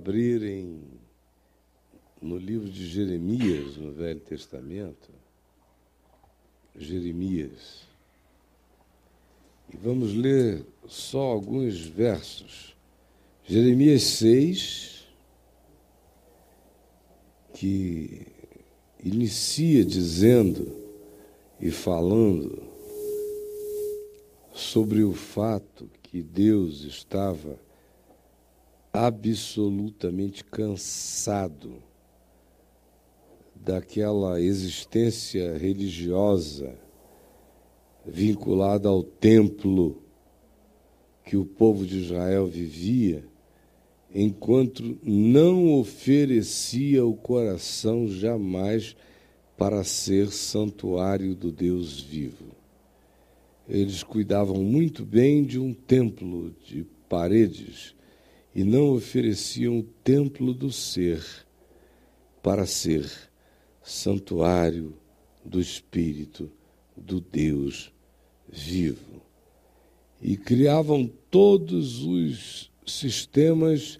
Vamos abrir em, no livro de Jeremias, no Velho Testamento. Jeremias. E vamos ler só alguns versos. Jeremias 6, que inicia dizendo e falando sobre o fato que Deus estava absolutamente cansado daquela existência religiosa vinculada ao templo que o povo de Israel vivia, enquanto não oferecia o coração jamais para ser santuário do Deus vivo. Eles cuidavam muito bem de um templo de paredes e não ofereciam o templo do ser para ser santuário do Espírito do Deus vivo. E criavam todos os sistemas,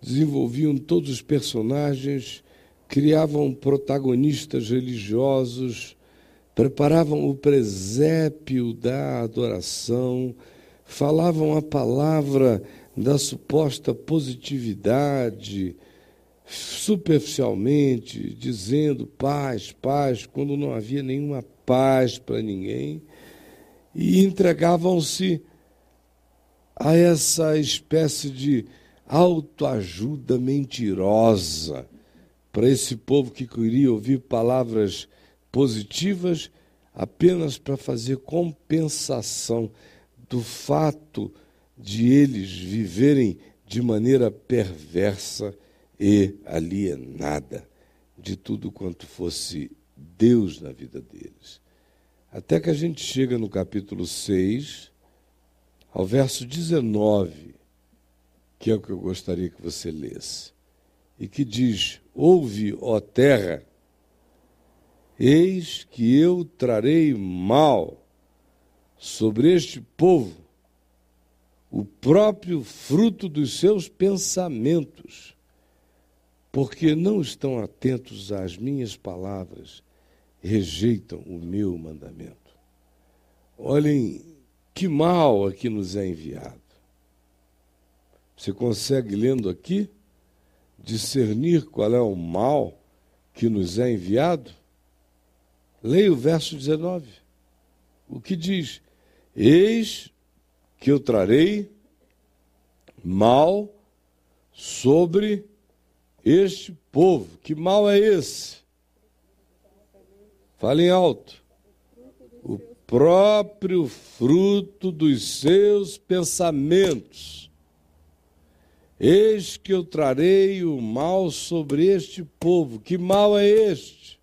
desenvolviam todos os personagens, criavam protagonistas religiosos, preparavam o presépio da adoração, falavam a palavra da suposta positividade, superficialmente, dizendo paz, paz, quando não havia nenhuma paz para ninguém, e entregavam-se a essa espécie de autoajuda mentirosa para esse povo que queria ouvir palavras positivas apenas para fazer compensação do fato de eles viverem de maneira perversa e alienada de tudo quanto fosse Deus na vida deles. Até que a gente chega no capítulo 6, ao verso 19, que é o que eu gostaria que você lesse, e que diz: Ouve, ó terra, eis que eu trarei mal sobre este povo o próprio fruto dos seus pensamentos, porque não estão atentos às minhas palavras, rejeitam o meu mandamento. Olhem que mal aqui nos é enviado. Você consegue, lendo aqui, discernir qual é o mal que nos é enviado? Leia o verso 19. O que diz? Eis que eu trarei mal sobre este povo. Que mal é esse? Falem alto. O próprio fruto dos seus pensamentos. Eis que eu trarei o mal sobre este povo. Que mal é este?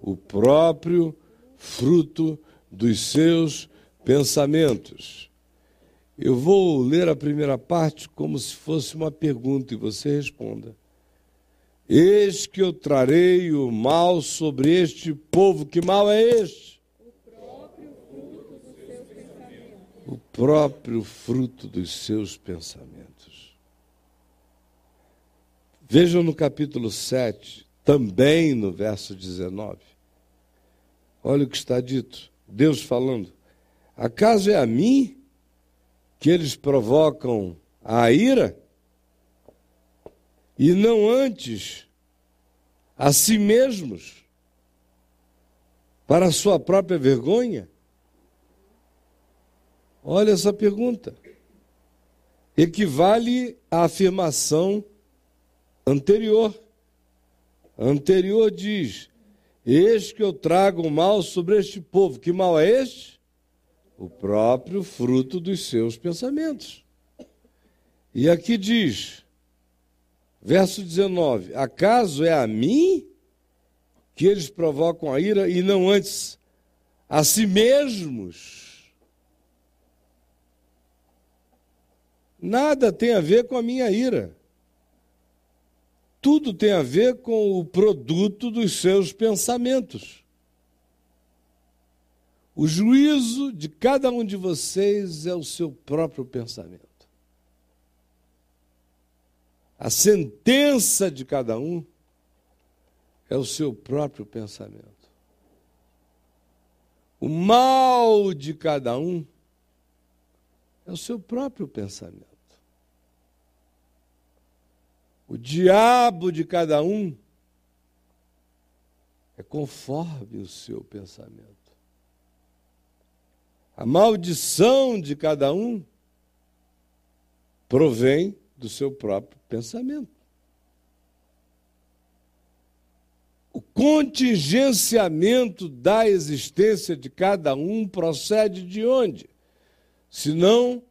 O próprio fruto dos seus pensamentos. Eu vou ler a primeira parte como se fosse uma pergunta e você responda. Eis que eu trarei o mal sobre este povo. Que mal é este? O próprio fruto dos seus pensamentos. Vejam no capítulo 7, também no verso 19. Olha o que está dito. Deus falando: Acaso é a mim que eles provocam a ira e não antes a si mesmos para a sua própria vergonha? Olha essa pergunta. Equivale à afirmação anterior. Anterior diz: Eis que eu trago o mal sobre este povo. Que mal é este? O próprio fruto dos seus pensamentos. E aqui diz, verso 19: Acaso é a mim que eles provocam a ira e não antes a si mesmos? Nada tem a ver com a minha ira. Tudo tem a ver com o produto dos seus pensamentos. O juízo de cada um de vocês é o seu próprio pensamento. A sentença de cada um é o seu próprio pensamento. O mal de cada um é o seu próprio pensamento. O diabo de cada um é conforme o seu pensamento. A maldição de cada um provém do seu próprio pensamento. O contingenciamento da existência de cada um procede de onde? Senão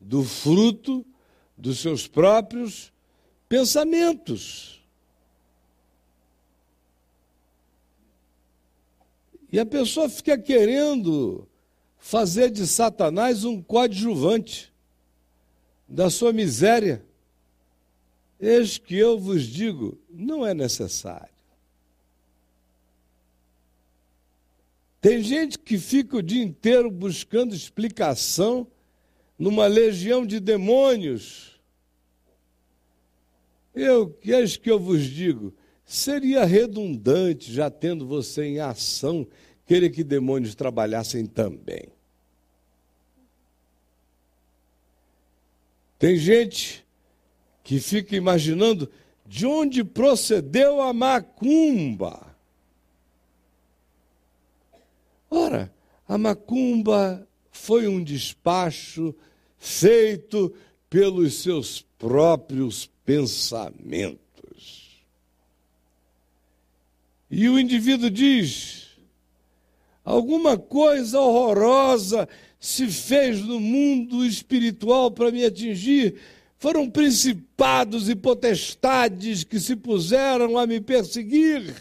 do fruto dos seus próprios pensamentos. E a pessoa fica querendo fazer de Satanás um coadjuvante da sua miséria. Eis que eu vos digo, não é necessário. Tem gente que fica o dia inteiro buscando explicação numa legião de demônios. Eu, eis que eu vos digo, seria redundante, já tendo você em ação, querer que demônios trabalhassem também. Tem gente que fica imaginando de onde procedeu a macumba. Ora, a macumba foi um despacho feito pelos seus próprios pensamentos. E o indivíduo diz: alguma coisa horrorosa se fez no mundo espiritual para me atingir. Foram principados e potestades que se puseram a me perseguir.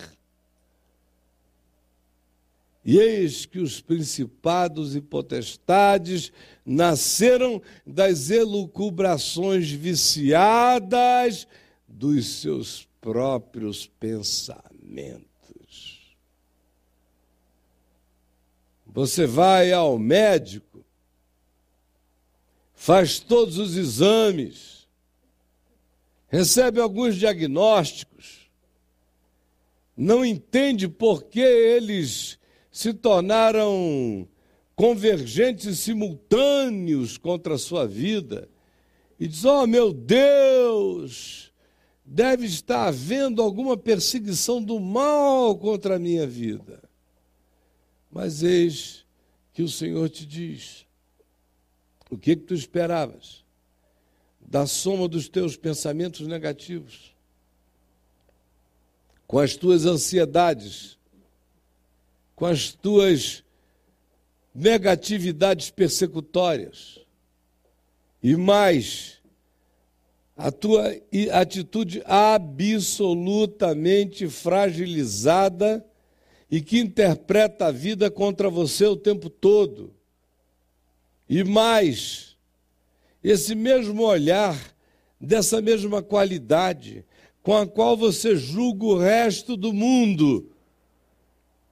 E eis que os principados e potestades nasceram das elucubrações viciadas dos seus próprios pensamentos. Você vai ao médico, faz todos os exames, recebe alguns diagnósticos, não entende por que eles se tornaram convergentes simultâneos contra a sua vida e diz: Oh meu Deus, deve estar havendo alguma perseguição do mal contra a minha vida. Mas eis que o Senhor te diz: o que, que tu esperavas? Da soma dos teus pensamentos negativos, com as tuas ansiedades, com as tuas negatividades persecutórias e mais a tua atitude absolutamente fragilizada e que interpreta a vida contra você o tempo todo. E mais, esse mesmo olhar, dessa mesma qualidade, com a qual você julga o resto do mundo,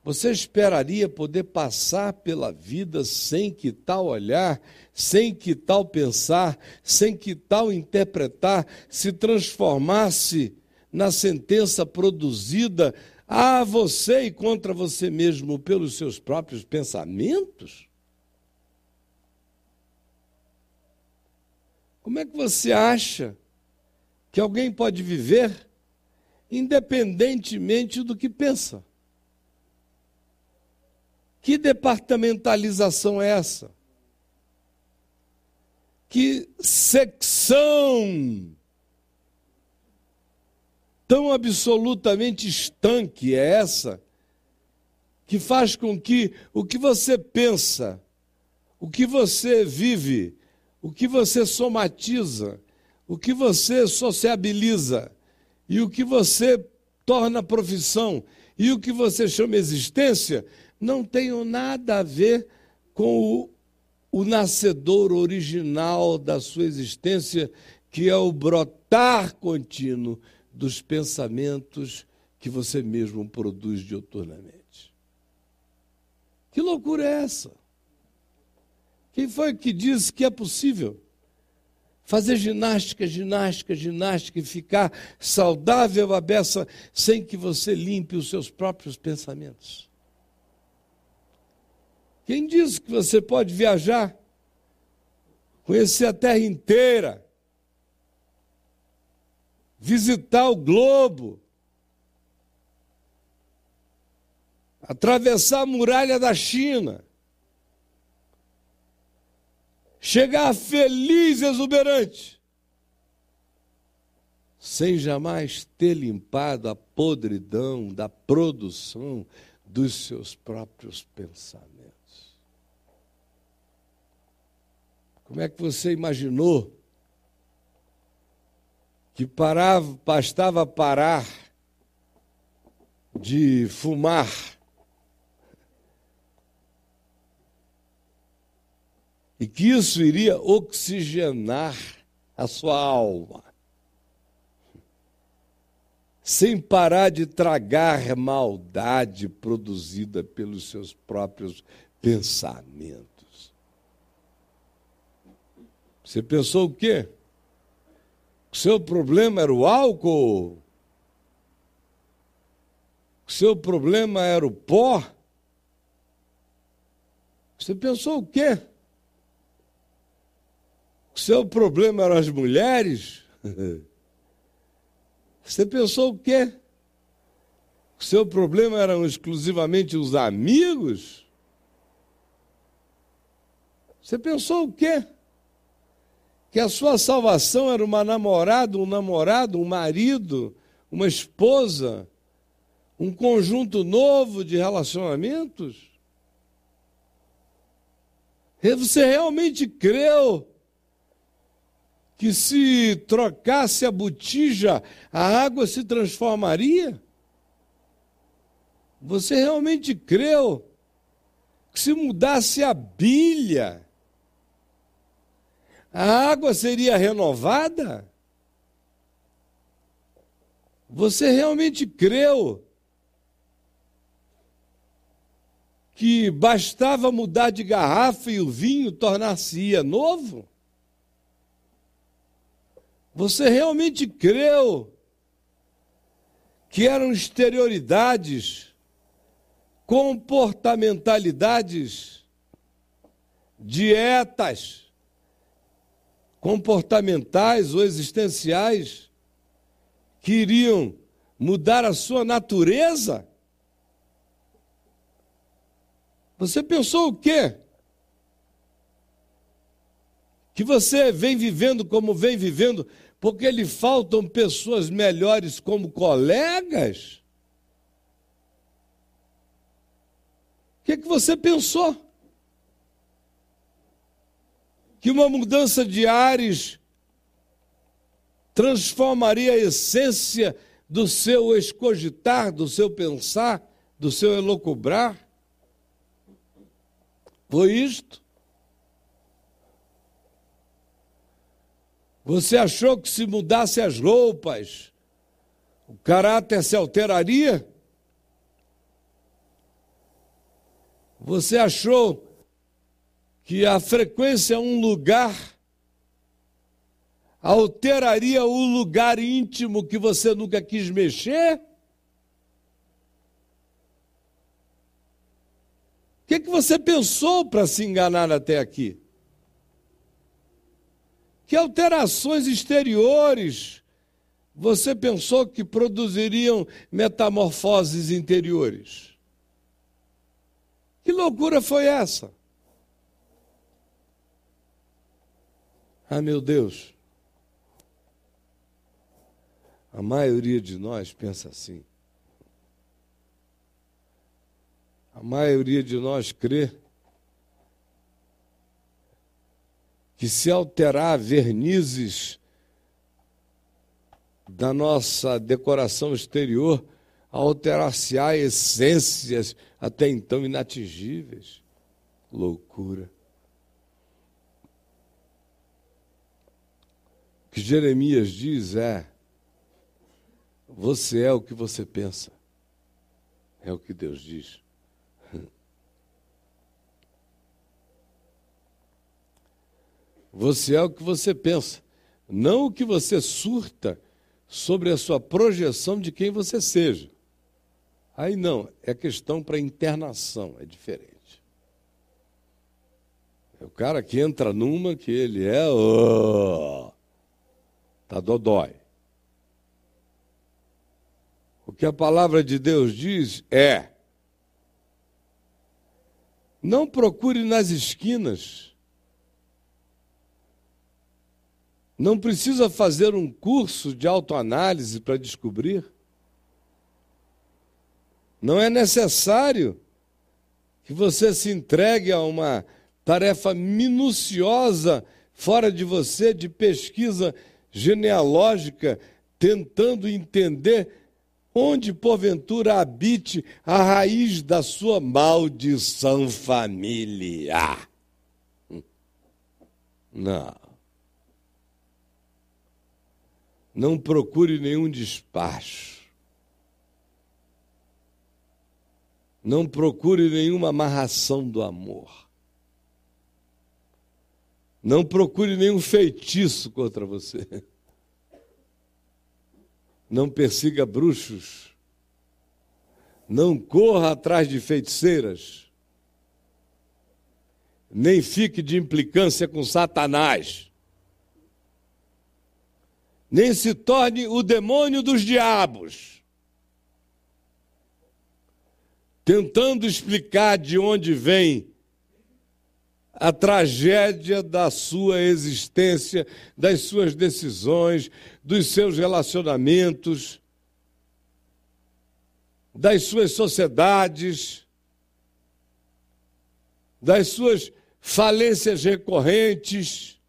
você esperaria poder passar pela vida sem que tal olhar, sem que tal pensar, sem que tal interpretar se transformasse na sentença produzida a você e contra você mesmo pelos seus próprios pensamentos? Como é que você acha que alguém pode viver independentemente do que pensa? Que departamentalização é essa? Que secção tão absolutamente estanque é essa? Que faz com que o que você pensa, o que você vive, o que você somatiza, o que você sociabiliza e o que você torna profissão e o que você chama existência não tenham nada a ver com o, o nascedor original da sua existência, que é o brotar contínuo dos pensamentos que você mesmo produz dioturnamente. Que loucura é essa? Quem foi que disse que é possível fazer ginástica, ginástica, ginástica e ficar saudável a beça sem que você limpe os seus próprios pensamentos. Quem diz que você pode viajar, conhecer a terra inteira, visitar o globo, atravessar a muralha da China, chegar feliz, exuberante, sem jamais ter limpado a podridão da produção dos seus próprios pensamentos. Como é que você imaginou que parava, bastava parar de fumar e que isso iria oxigenar a sua alma, sem parar de tragar maldade produzida pelos seus próprios pensamentos. Você pensou o quê? O seu problema era o álcool? O seu problema era o pó? Você pensou o quê? O seu problema eram as mulheres? Você pensou o quê? O seu problema eram exclusivamente os amigos? Você pensou o quê? Que a sua salvação era uma namorada, um namorado, um marido, uma esposa, um conjunto novo de relacionamentos? Você realmente creu que se trocasse a botija, a água se transformaria? Você realmente creu que se mudasse a bilha, a água seria renovada? Você realmente creu que bastava mudar de garrafa e o vinho tornar-se-ia novo? Você realmente creu que eram exterioridades, comportamentalidades, dietas comportamentais ou existenciais que iriam mudar a sua natureza? Você pensou o quê? Que você vem vivendo como vem vivendo, porque lhe faltam pessoas melhores como colegas? O que, é que você pensou? Que uma mudança de ares transformaria a essência do seu escogitar, do seu pensar, do seu elocubrar? Foi isto? Você achou que se mudasse as roupas, o caráter se alteraria? Você achou que a frequência a um lugar alteraria o lugar íntimo que você nunca quis mexer? O que, que você pensou para se enganar até aqui? Que alterações exteriores você pensou que produziriam metamorfoses interiores? Que loucura foi essa? Ah, meu Deus. A maioria de nós pensa assim. A maioria de nós crê que se alterar vernizes da nossa decoração exterior, alterar-se-á essências até então inatingíveis. Loucura. O que Jeremias diz é: você é o que você pensa. É o que Deus diz. Você é o que você pensa. Não o que você surta sobre a sua projeção de quem você seja. Aí não, é questão para internação, é diferente. É o cara que entra numa que ele é. Oh, tá dodói. O que a palavra de Deus diz é: não procure nas esquinas. Não precisa fazer um curso de autoanálise para descobrir. Não é necessário que você se entregue a uma tarefa minuciosa fora de você de pesquisa genealógica, tentando entender onde porventura habite a raiz da sua maldição familiar. Não. Não procure nenhum despacho. Não procure nenhuma amarração do amor. Não procure nenhum feitiço contra você. Não persiga bruxos. Não corra atrás de feiticeiras. Nem fique de implicância com Satanás. Nem se torne o demônio dos diabos. Tentando explicar de onde vem a tragédia da sua existência, das suas decisões, dos seus relacionamentos, das suas sociedades, das suas falências recorrentes,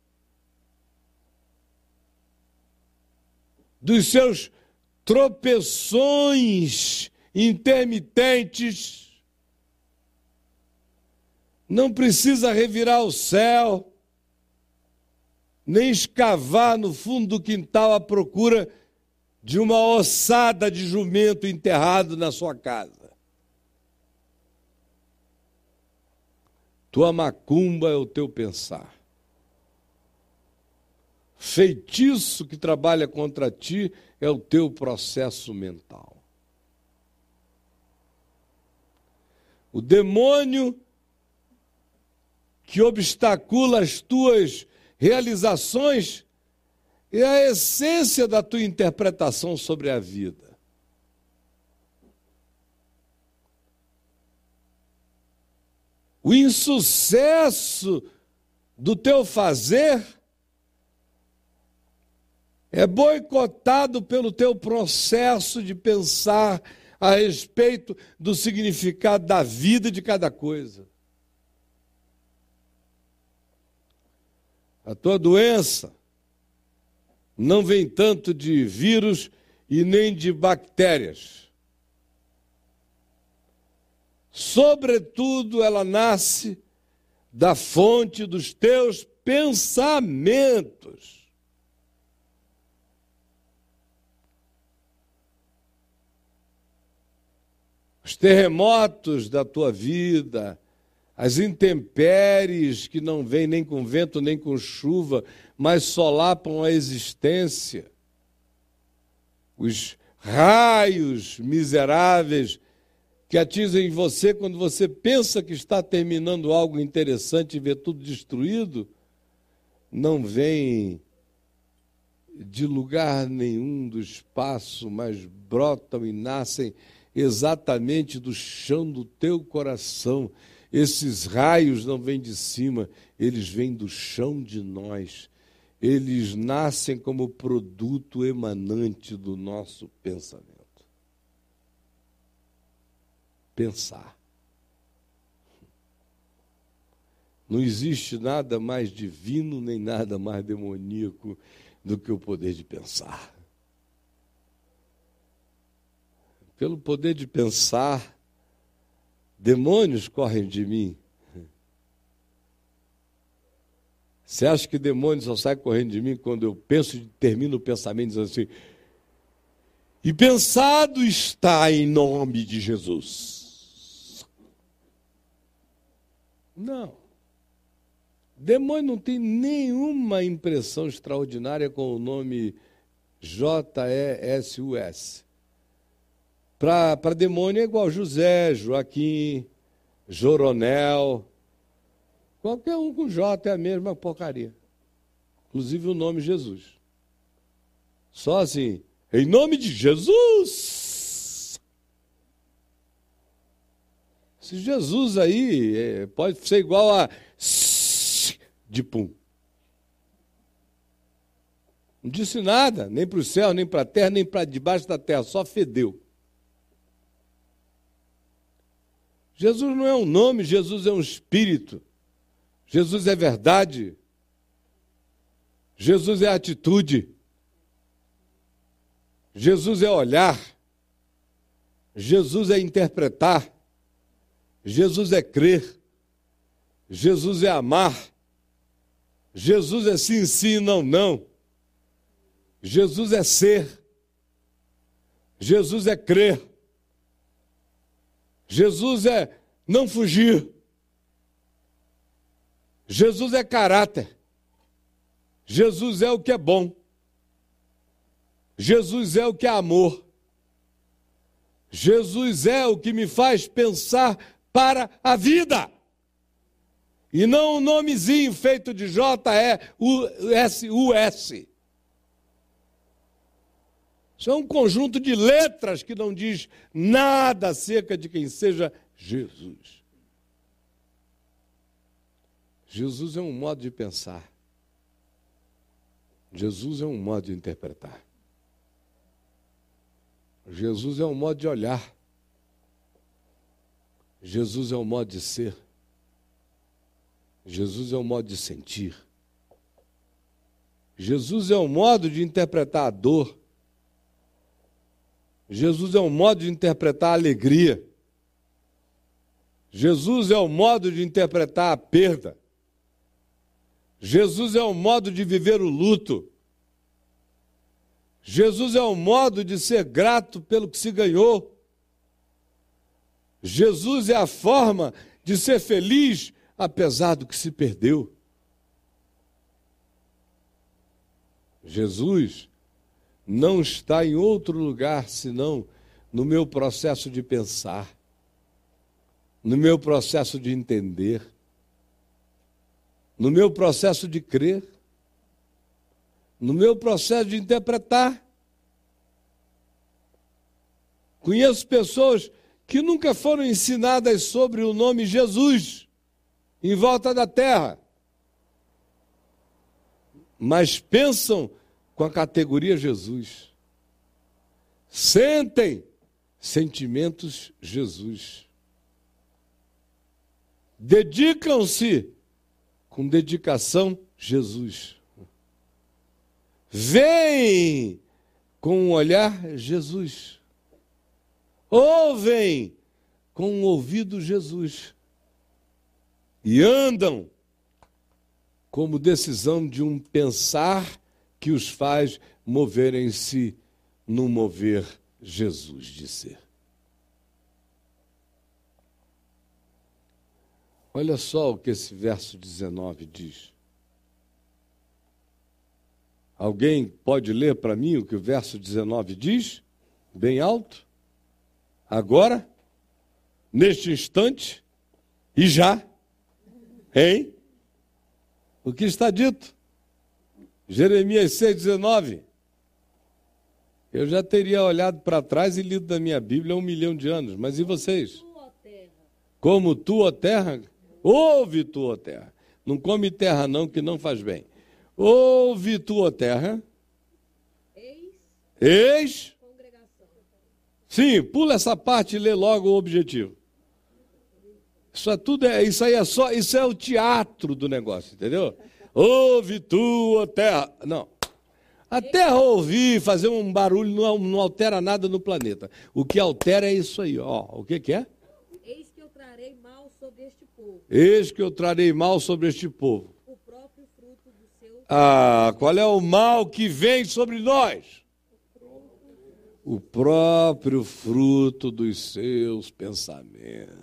dos seus tropeções intermitentes não precisa revirar o céu, nem escavar no fundo do quintal à procura de uma ossada de jumento enterrado na sua casa. Tua macumba é o teu pensar. Feitiço que trabalha contra ti é o teu processo mental. O demônio que obstacula as tuas realizações é a essência da tua interpretação sobre a vida. O insucesso do teu fazer é boicotado pelo teu processo de pensar a respeito do significado da vida de cada coisa. A tua doença não vem tanto de vírus e nem de bactérias. Sobretudo, ela nasce da fonte dos teus pensamentos. Os terremotos da tua vida, as intempéries que não vêm nem com vento nem com chuva, mas solapam a existência, os raios miseráveis que atingem você quando você pensa que está terminando algo interessante e vê tudo destruído, não vêm de lugar nenhum do espaço, mas brotam e nascem exatamente do chão do teu coração esses raios não vêm de cima, eles vêm do chão de nós. Eles nascem como produto emanante do nosso pensamento. Pensar. Não existe nada mais divino nem nada mais demoníaco do que o poder de pensar. Pelo poder de pensar, Demônios correm de mim. Você acha que demônios só saem correndo de mim quando eu penso e termino o pensamento dizendo assim: e pensado está em nome de Jesus. Não. Demônio não tem nenhuma impressão extraordinária com o nome J-E-S-U-S. Para demônio é igual José, Joaquim, Joronel. Qualquer um com J é a mesma porcaria. Inclusive o nome Jesus. Só assim, em nome de Jesus. Esse Jesus aí é, pode ser igual a de pum. Não disse nada, nem para o céu, nem para a terra, nem para debaixo da terra, só fedeu. Jesus não é um nome, Jesus é um espírito. Jesus é verdade. Jesus é atitude. Jesus é olhar. Jesus é interpretar. Jesus é crer. Jesus é amar. Jesus é sim, sim, não, não. Jesus é ser. Jesus é crer. Jesus é não fugir. Jesus é caráter. Jesus é o que é bom. Jesus é o que é amor. Jesus é o que me faz pensar para a vida. E não um nomezinho feito de J-E-S-U-S. Isso é um conjunto de letras que não diz nada acerca de quem seja Jesus. Jesus é um modo de pensar. Jesus é um modo de interpretar. Jesus é um modo de olhar. Jesus é um modo de ser. Jesus é um modo de sentir. Jesus é um modo de interpretar a dor. Jesus é um modo de interpretar a alegria. Jesus é o modo de interpretar a perda. Jesus é o modo de viver o luto. Jesus é o modo de ser grato pelo que se ganhou. Jesus é a forma de ser feliz apesar do que se perdeu. Jesus não está em outro lugar senão no meu processo de pensar, no meu processo de entender, no meu processo de crer, no meu processo de interpretar. Conheço pessoas que nunca foram ensinadas sobre o nome Jesus em volta da terra, mas pensam com a categoria Jesus. Sentem sentimentos Jesus. Dedicam-se com dedicação Jesus. Vêm com um olhar Jesus. Ouvem com um ouvido Jesus e andam como decisão de um pensar que os faz moverem-se no mover Jesus de ser. Olha só o que esse verso 19 diz. Alguém pode ler para mim o que o verso 19 diz? Bem alto? Agora? Neste instante? E já? Hein? O que está dito? Jeremias 6,19. Eu já teria olhado para trás e lido da minha Bíblia há um milhão de anos, mas e vocês? Como tu, ó terra? Ouve tu, ó terra. Não come terra, não, que não faz bem. Ouve tu, ó terra. Eis. Sim, pula essa parte e lê logo o objetivo. Isso é tudo, é, isso aí é só, isso é o teatro do negócio, entendeu? Ouve tua terra. Não. A terra ouvir, fazer um barulho não, não, altera nada no planeta. O que altera é isso aí, ó. O que, que é? Eis que eu trarei mal sobre este povo. Eis que eu trarei mal sobre este povo. O próprio fruto do seu. Ah, qual é o mal que vem sobre nós? O próprio fruto dos seus pensamentos.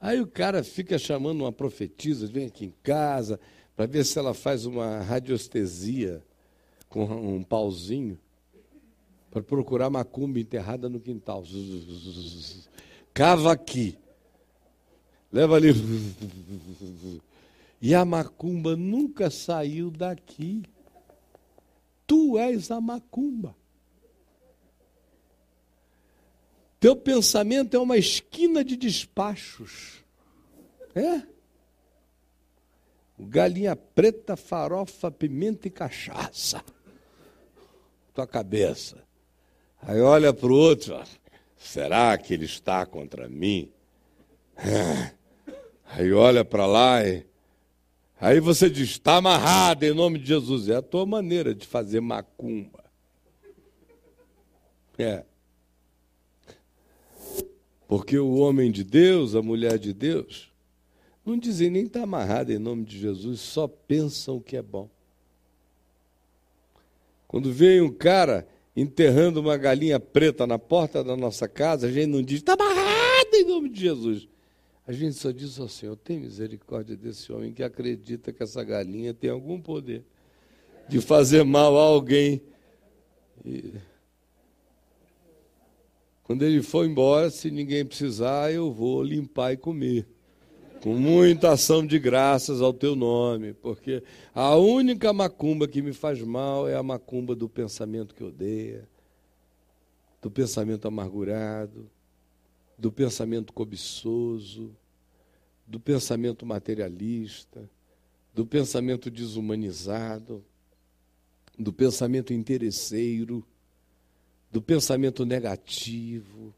Aí o cara fica chamando uma profetisa, vem aqui em casa, para ver se ela faz uma radiestesia com um pauzinho, para procurar macumba enterrada no quintal. Cava aqui. Leva ali. E a macumba nunca saiu daqui. Tu és a macumba. Teu pensamento é uma esquina de despachos. É? Galinha preta, farofa, pimenta e cachaça. Tua cabeça. Aí olha para o outro. Será que ele está contra mim? É. Aí olha para lá e. Aí você diz: está amarrado em nome de Jesus. É a tua maneira de fazer macumba. É. Porque o homem de Deus, a mulher de Deus, não dizem nem está amarrado em nome de Jesus, só pensam o que é bom. Quando vem um cara enterrando uma galinha preta na porta da nossa casa, a gente não diz, está amarrado em nome de Jesus. A gente só diz ao Senhor, tem misericórdia desse homem que acredita que essa galinha tem algum poder de fazer mal a alguém. E quando ele for embora, se ninguém precisar, eu vou limpar e comer. Com muita ação de graças ao teu nome, porque a única macumba que me faz mal é a macumba do pensamento que odeia, do pensamento amargurado, do pensamento cobiçoso, do pensamento materialista, do pensamento desumanizado, do pensamento interesseiro do pensamento negativo,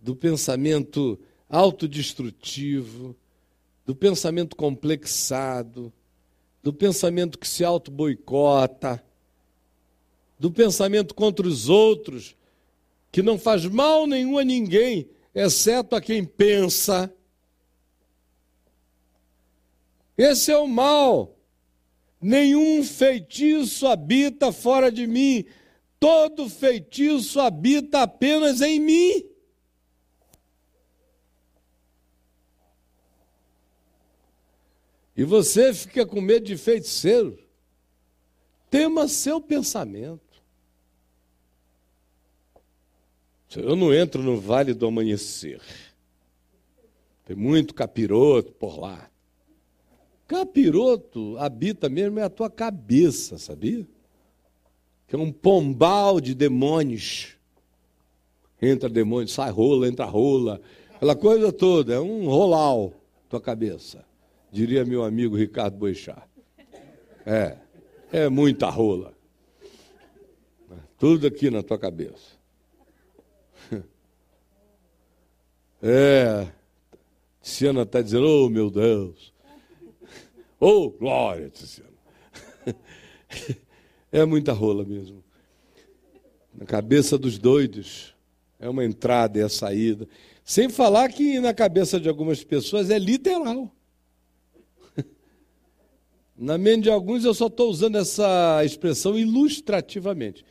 do pensamento autodestrutivo, do pensamento complexado, do pensamento que se auto-boicota, do pensamento contra os outros, que não faz mal nenhum a ninguém, exceto a quem pensa. Esse é o mal. Nenhum feitiço habita fora de mim, todo feitiço habita apenas em mim. E você fica com medo de feiticeiro. Tema seu pensamento. Eu não entro no vale do amanhecer. Tem muito capiroto por lá. Capiroto habita mesmo é a tua cabeça, sabia? Que é um pombal de demônios. Entra demônio, sai rola, entra rola, aquela coisa toda, é um rolau tua cabeça, diria meu amigo Ricardo Boixá. É, é muita rola. Tudo aqui na tua cabeça. É, Tiziana está dizendo, oh meu Deus. Oh, glória, Tiziana. É muita rola mesmo. Na cabeça dos doidos. É uma entrada e a saída. Sem falar que na cabeça de algumas pessoas é literal. Na mente de alguns eu só estou usando essa expressão ilustrativamente.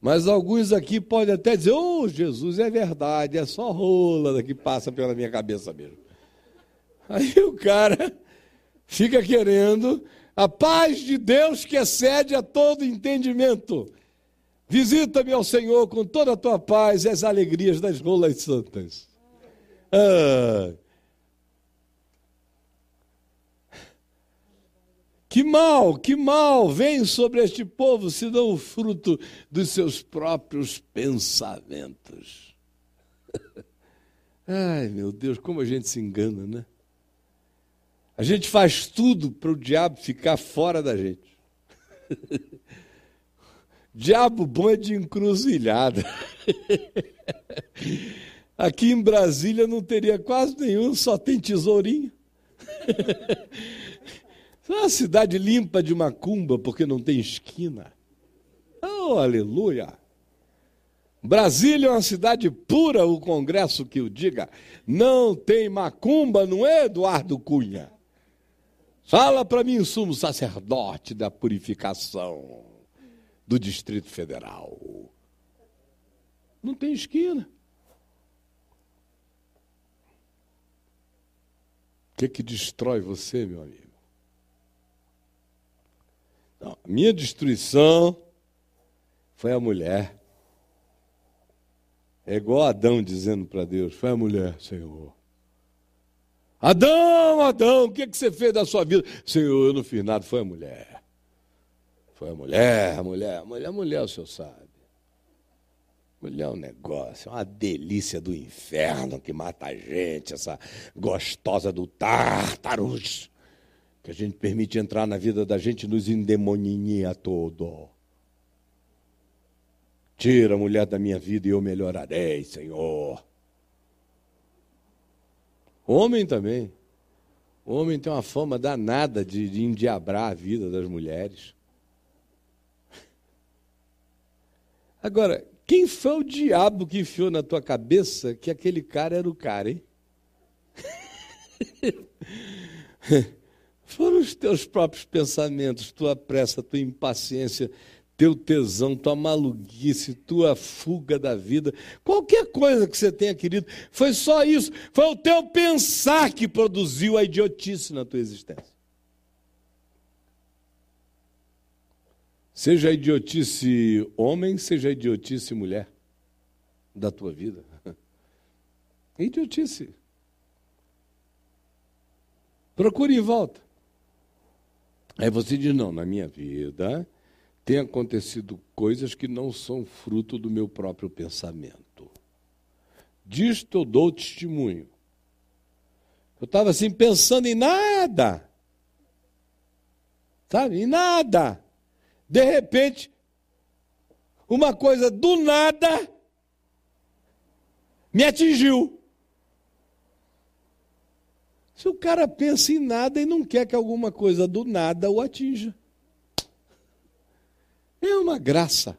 Mas alguns aqui podem até dizer: Oh, Jesus, é verdade, é só rola que passa pela minha cabeça mesmo. Aí o cara fica querendo a paz de Deus que excede a todo entendimento. Visita-me ao Senhor com toda a tua paz e as alegrias das rolas santas. Ah. Que mal, que mal vem sobre este povo, senão o fruto dos seus próprios pensamentos. Ai, meu Deus, como a gente se engana, né? A gente faz tudo para o diabo ficar fora da gente. diabo bom é de encruzilhada. Aqui em Brasília não teria quase nenhum, só tem tesourinho. É uma cidade limpa de macumba, porque não tem esquina. Oh, aleluia! Brasília é uma cidade pura, o Congresso que o diga. Não tem macumba, não é, Eduardo Cunha? Fala para mim, sumo sacerdote da purificação do Distrito Federal. Não tem esquina. que, que destrói você, meu amigo? Não, minha destruição foi a mulher. É igual Adão dizendo para Deus: Foi a mulher, Senhor. Adão, Adão, o que, que você fez da sua vida? Senhor, eu não fiz nada, foi a mulher. Foi a mulher, a mulher, a mulher, a mulher, o senhor sabe. Mulher é um negócio, é uma delícia do inferno que mata a gente, essa gostosa do Tartarus, que a gente permite entrar na vida da gente e nos endemoninha todo. Tira a mulher da minha vida e eu melhorarei, Senhor. Homem também. O homem tem uma fama danada de, de endiabrar a vida das mulheres. Agora, quem foi o diabo que enfiou na tua cabeça que aquele cara era o cara, hein? Foram os teus próprios pensamentos, tua pressa, tua impaciência, teu tesão, tua maluquice, tua fuga da vida, qualquer coisa que você tenha querido, foi só isso, foi o teu pensar que produziu a idiotice na tua existência. Seja idiotice homem, seja idiotice mulher da tua vida. É idiotice. Procure em volta. Aí você diz: não, na minha vida tem acontecido coisas que não são fruto do meu próprio pensamento. Disto eu dou testemunho. Eu estava assim pensando em nada. Sabe? Em nada. De repente, uma coisa do nada me atingiu. Se o cara pensa em nada e não quer que alguma coisa do nada o atinja. É uma graça.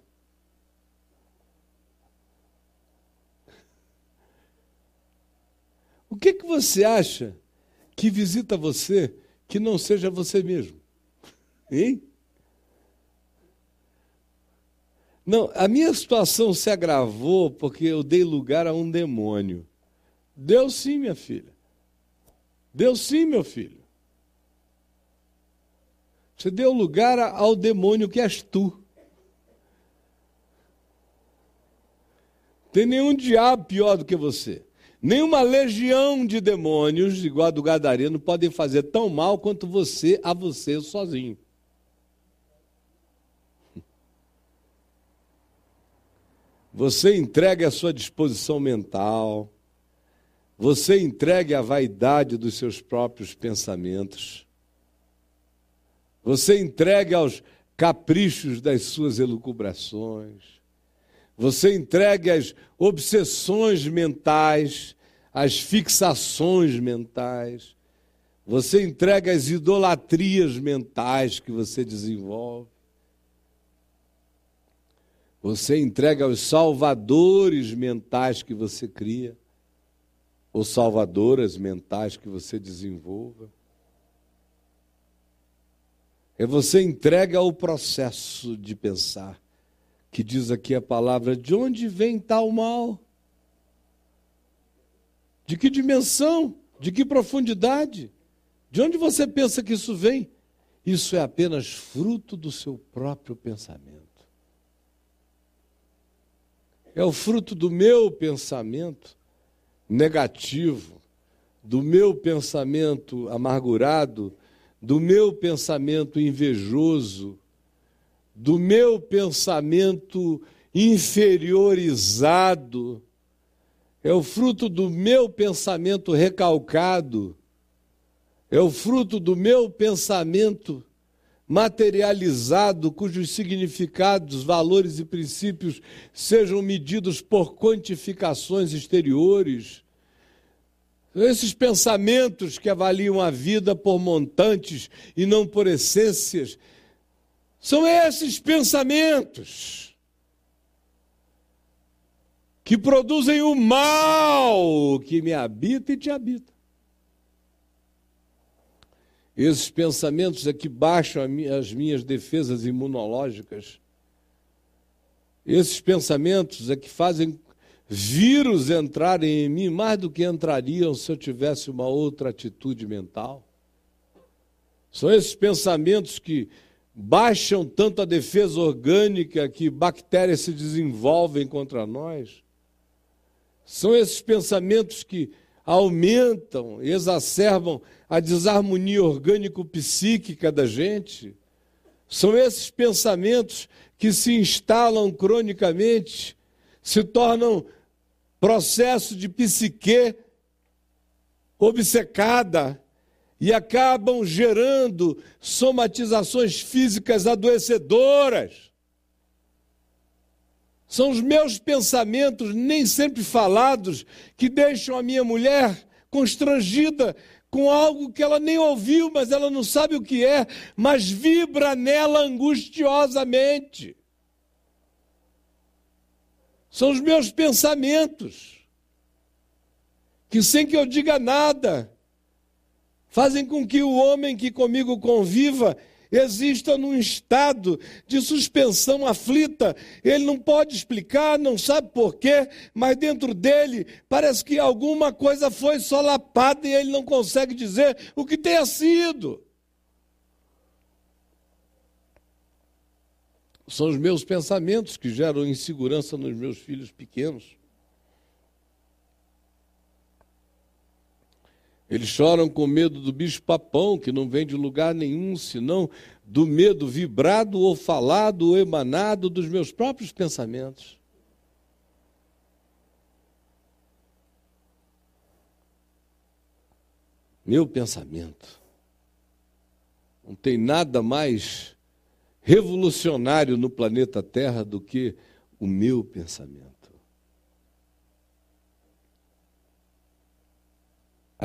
O que, que você acha que visita você que não seja você mesmo? Hein? Não, a minha situação se agravou porque eu dei lugar a um demônio. Deu sim, minha filha. Deu sim, meu filho. Você deu lugar ao demônio que és tu. Tem nenhum diabo pior do que você. Nenhuma legião de demônios, igual a do Gadareno, podem fazer tão mal quanto você a você sozinho. Você entregue a sua disposição mental, você entregue a vaidade dos seus próprios pensamentos, você entregue aos caprichos das suas elucubrações, você entregue às obsessões mentais, às fixações mentais, você entrega às idolatrias mentais que você desenvolve. Você entrega aos salvadores mentais que você cria, ou salvadoras mentais que você desenvolva. É você entrega ao processo de pensar, que diz aqui a palavra: de onde vem tal mal? De que dimensão? De que profundidade? De onde você pensa que isso vem? Isso é apenas fruto do seu próprio pensamento é o fruto do meu pensamento negativo, do meu pensamento amargurado, do meu pensamento invejoso, do meu pensamento inferiorizado, é o fruto do meu pensamento recalcado, é o fruto do meu pensamento materializado, cujos significados, valores e princípios sejam medidos por quantificações exteriores. Esses pensamentos que avaliam a vida por montantes e não por essências, são esses pensamentos que produzem o mal que me habita e te habita. Esses pensamentos é que baixam as minhas defesas imunológicas. Esses pensamentos é que fazem vírus entrarem em mim mais do que entrariam se eu tivesse uma outra atitude mental. São esses pensamentos que baixam tanto a defesa orgânica que bactérias se desenvolvem contra nós. São esses pensamentos que aumentam, exacerbam a desarmonia orgânico-psíquica da gente. São esses pensamentos que se instalam cronicamente, se tornam processo de psique obcecada e acabam gerando somatizações físicas adoecedoras. São os meus pensamentos, nem sempre falados, que deixam a minha mulher constrangida com algo que ela nem ouviu, mas ela não sabe o que é, mas vibra nela angustiosamente. São os meus pensamentos, que sem que eu diga nada, fazem com que o homem que comigo conviva exista num estado de suspensão aflita. Ele não pode explicar, não sabe porquê, mas dentro dele parece que alguma coisa foi solapada e ele não consegue dizer o que tenha sido. São os meus pensamentos que geram insegurança nos meus filhos pequenos. Eles choram com medo do bicho-papão, que não vem de lugar nenhum, senão do medo vibrado ou falado ou emanado dos meus próprios pensamentos. Meu pensamento. Não tem nada mais revolucionário no planeta Terra do que o meu pensamento.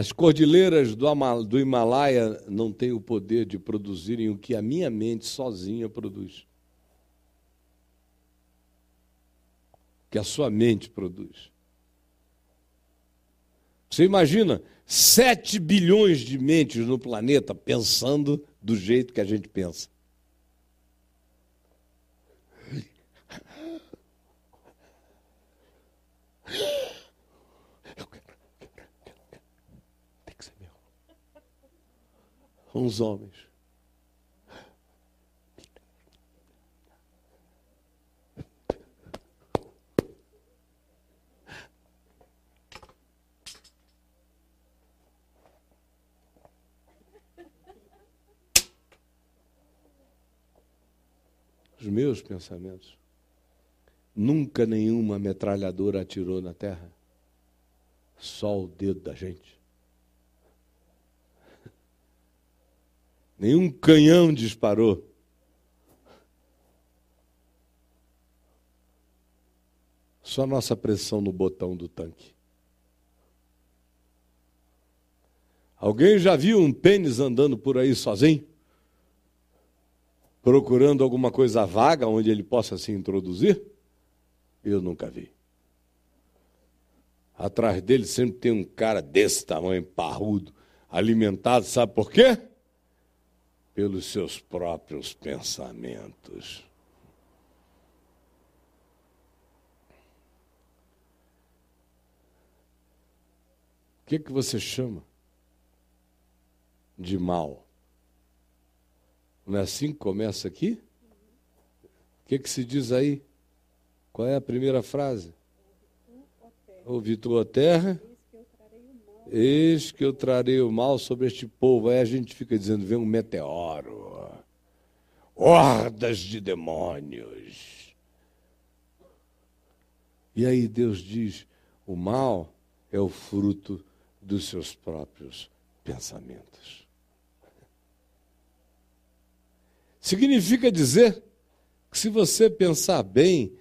As cordilheiras do Himalaia não têm o poder de produzirem o que a minha mente sozinha produz. Que a sua mente produz. Você imagina sete bilhões de mentes no planeta pensando do jeito que a gente pensa. Uns homens. Os meus pensamentos. Nunca nenhuma metralhadora atirou na terra. Só o dedo da gente. Nenhum canhão disparou. Só nossa pressão no botão do tanque. Alguém já viu um pênis andando por aí sozinho? Procurando alguma coisa vaga onde ele possa se introduzir? Eu nunca vi. Atrás dele sempre tem um cara desse tamanho, parrudo, alimentado, sabe por quê? Pelos seus próprios pensamentos. O que, que você chama de mal? Não é assim que começa aqui? O que, que se diz aí? Qual é a primeira frase? Ouvi tua terra Eis que eu trarei o mal sobre este povo. Aí a gente fica dizendo: vem um meteoro, hordas de demônios. E aí Deus diz: o mal é o fruto dos seus próprios pensamentos. Significa dizer que se você pensar bem,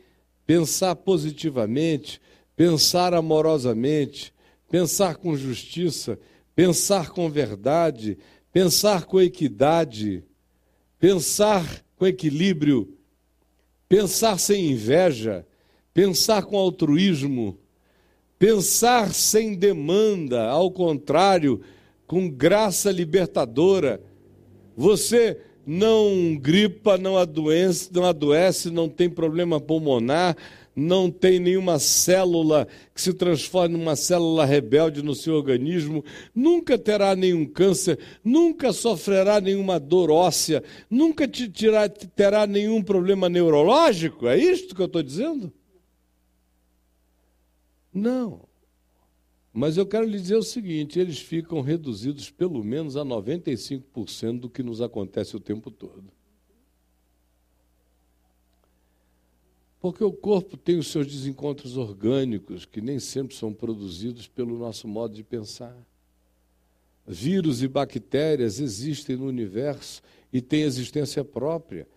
pensar positivamente, pensar amorosamente, pensar com justiça, pensar com verdade, pensar com equidade, pensar com equilíbrio, pensar sem inveja, pensar com altruísmo, pensar sem demanda, ao contrário, com graça libertadora. Você não gripa, não adoece, não adoece, não tem problema pulmonar, não tem nenhuma célula que se transforme numa célula rebelde no seu organismo, nunca terá nenhum câncer, nunca sofrerá nenhuma dor óssea, nunca te terá nenhum problema neurológico? É isto que eu estou dizendo? Não. Mas eu quero lhe dizer o seguinte: eles ficam reduzidos pelo menos a 95% do que nos acontece o tempo todo. Porque o corpo tem os seus desencontros orgânicos, que nem sempre são produzidos pelo nosso modo de pensar. Vírus e bactérias existem no universo e têm existência própria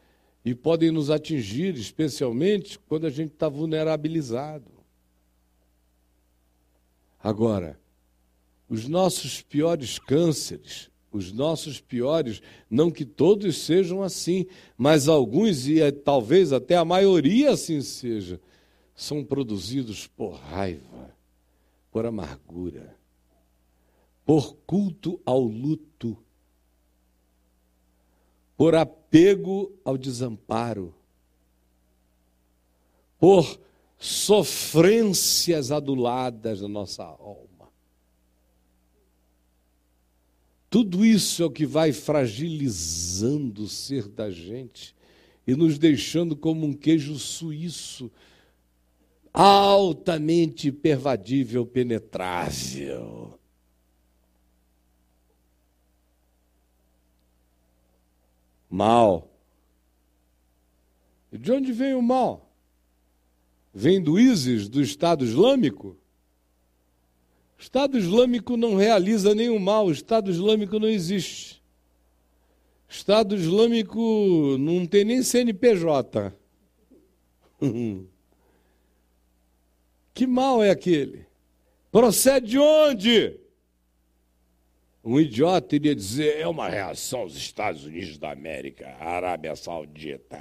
e podem nos atingir, especialmente quando a gente está vulnerabilizado. Agora, os nossos piores cânceres, os nossos piores, não que todos sejam assim, mas alguns, e é, talvez até a maioria assim seja, são produzidos por raiva, por amargura, por culto ao luto, por apego ao desamparo, por sofrências aduladas na nossa alma. Tudo isso é o que vai fragilizando o ser da gente e nos deixando como um queijo suíço, altamente pervadível, penetrável. Mal. De onde vem o mal? Vem do ISIS, do Estado Islâmico? Estado Islâmico não realiza nenhum mal, Estado Islâmico não existe. Estado Islâmico não tem nem CNPJ. que mal é aquele? Procede de onde? Um idiota iria dizer, é uma reação aos Estados Unidos da América, Arábia Saudita.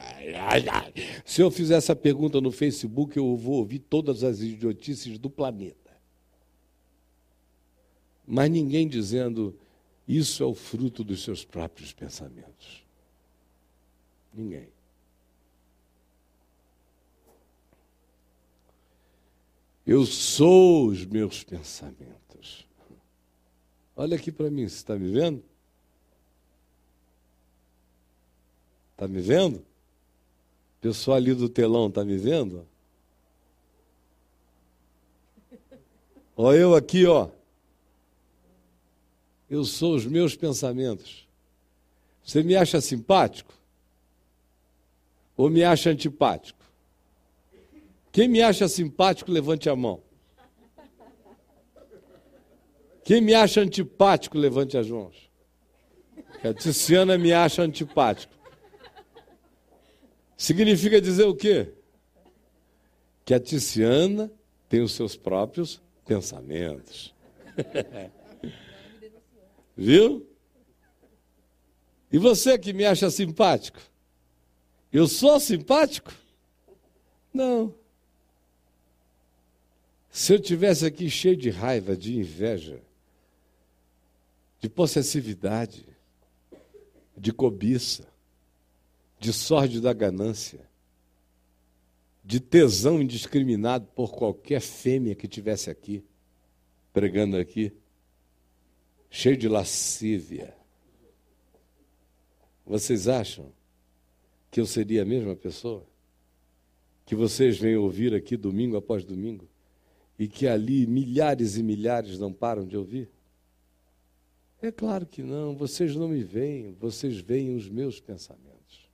Se eu fizer essa pergunta no Facebook, eu vou ouvir todas as idiotices do planeta mas ninguém dizendo isso é o fruto dos seus próprios pensamentos. Ninguém. Eu sou os meus pensamentos. Olha aqui para mim, você está me vendo? Está me vendo? Pessoal ali do telão, está me vendo? Olha eu aqui, ó. Eu sou os meus pensamentos. Você me acha simpático? Ou me acha antipático? Quem me acha simpático, levante a mão. Quem me acha antipático, levante as mãos. A Tiziana me acha antipático. Significa dizer o quê? Que a Tiziana tem os seus próprios pensamentos. Viu? E você que me acha simpático? Eu sou simpático? Não. Se eu tivesse aqui cheio de raiva, de inveja, de possessividade, de cobiça, de sorte da ganância, de tesão indiscriminado por qualquer fêmea que tivesse aqui, pregando aqui, cheio de lascívia. Vocês acham que eu seria a mesma pessoa? Que vocês vêm ouvir aqui domingo após domingo? E que ali milhares e milhares não param de ouvir? É claro que não, vocês não me veem, vocês veem os meus pensamentos.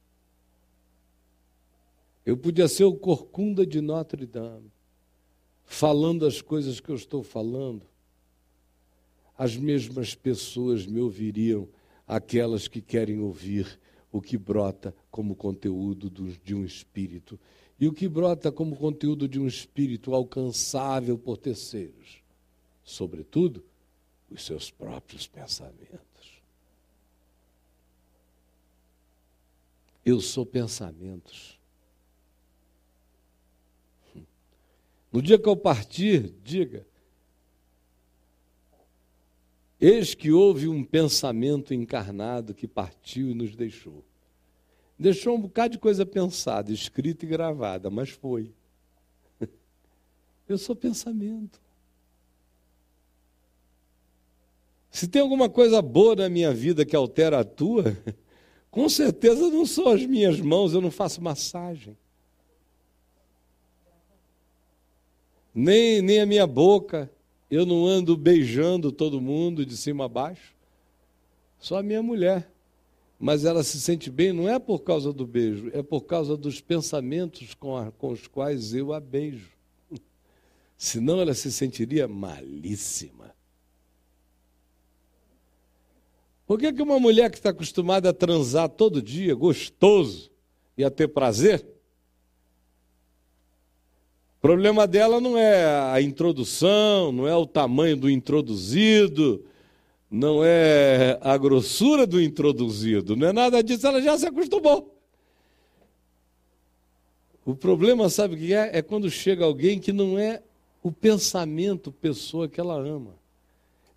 Eu podia ser o corcunda de Notre Dame, falando as coisas que eu estou falando, as mesmas pessoas me ouviriam, aquelas que querem ouvir o que brota como conteúdo de um espírito. E o que brota como conteúdo de um espírito alcançável por terceiros. Sobretudo, os seus próprios pensamentos. Eu sou pensamentos. No dia que eu partir, diga, Eis que houve um pensamento encarnado que partiu e nos deixou. Deixou um bocado de coisa pensada, escrita e gravada, mas foi. Eu sou pensamento. Se tem alguma coisa boa na minha vida que altera a tua, com certeza não são as minhas mãos, eu não faço massagem. Nem, nem a minha boca, eu não ando beijando todo mundo de cima a baixo. Só a minha mulher. Mas ela se sente bem não é por causa do beijo, é por causa dos pensamentos com, a, com os quais eu a beijo. Senão ela se sentiria malíssima. Por que, que uma mulher que está acostumada a transar todo dia, gostoso, e a ter prazer, problema dela não é a introdução, não é o tamanho do introduzido, não é a grossura do introduzido, não é nada disso, ela já se acostumou. O problema, sabe o que é? É quando chega alguém que não é o pensamento, pessoa que ela ama.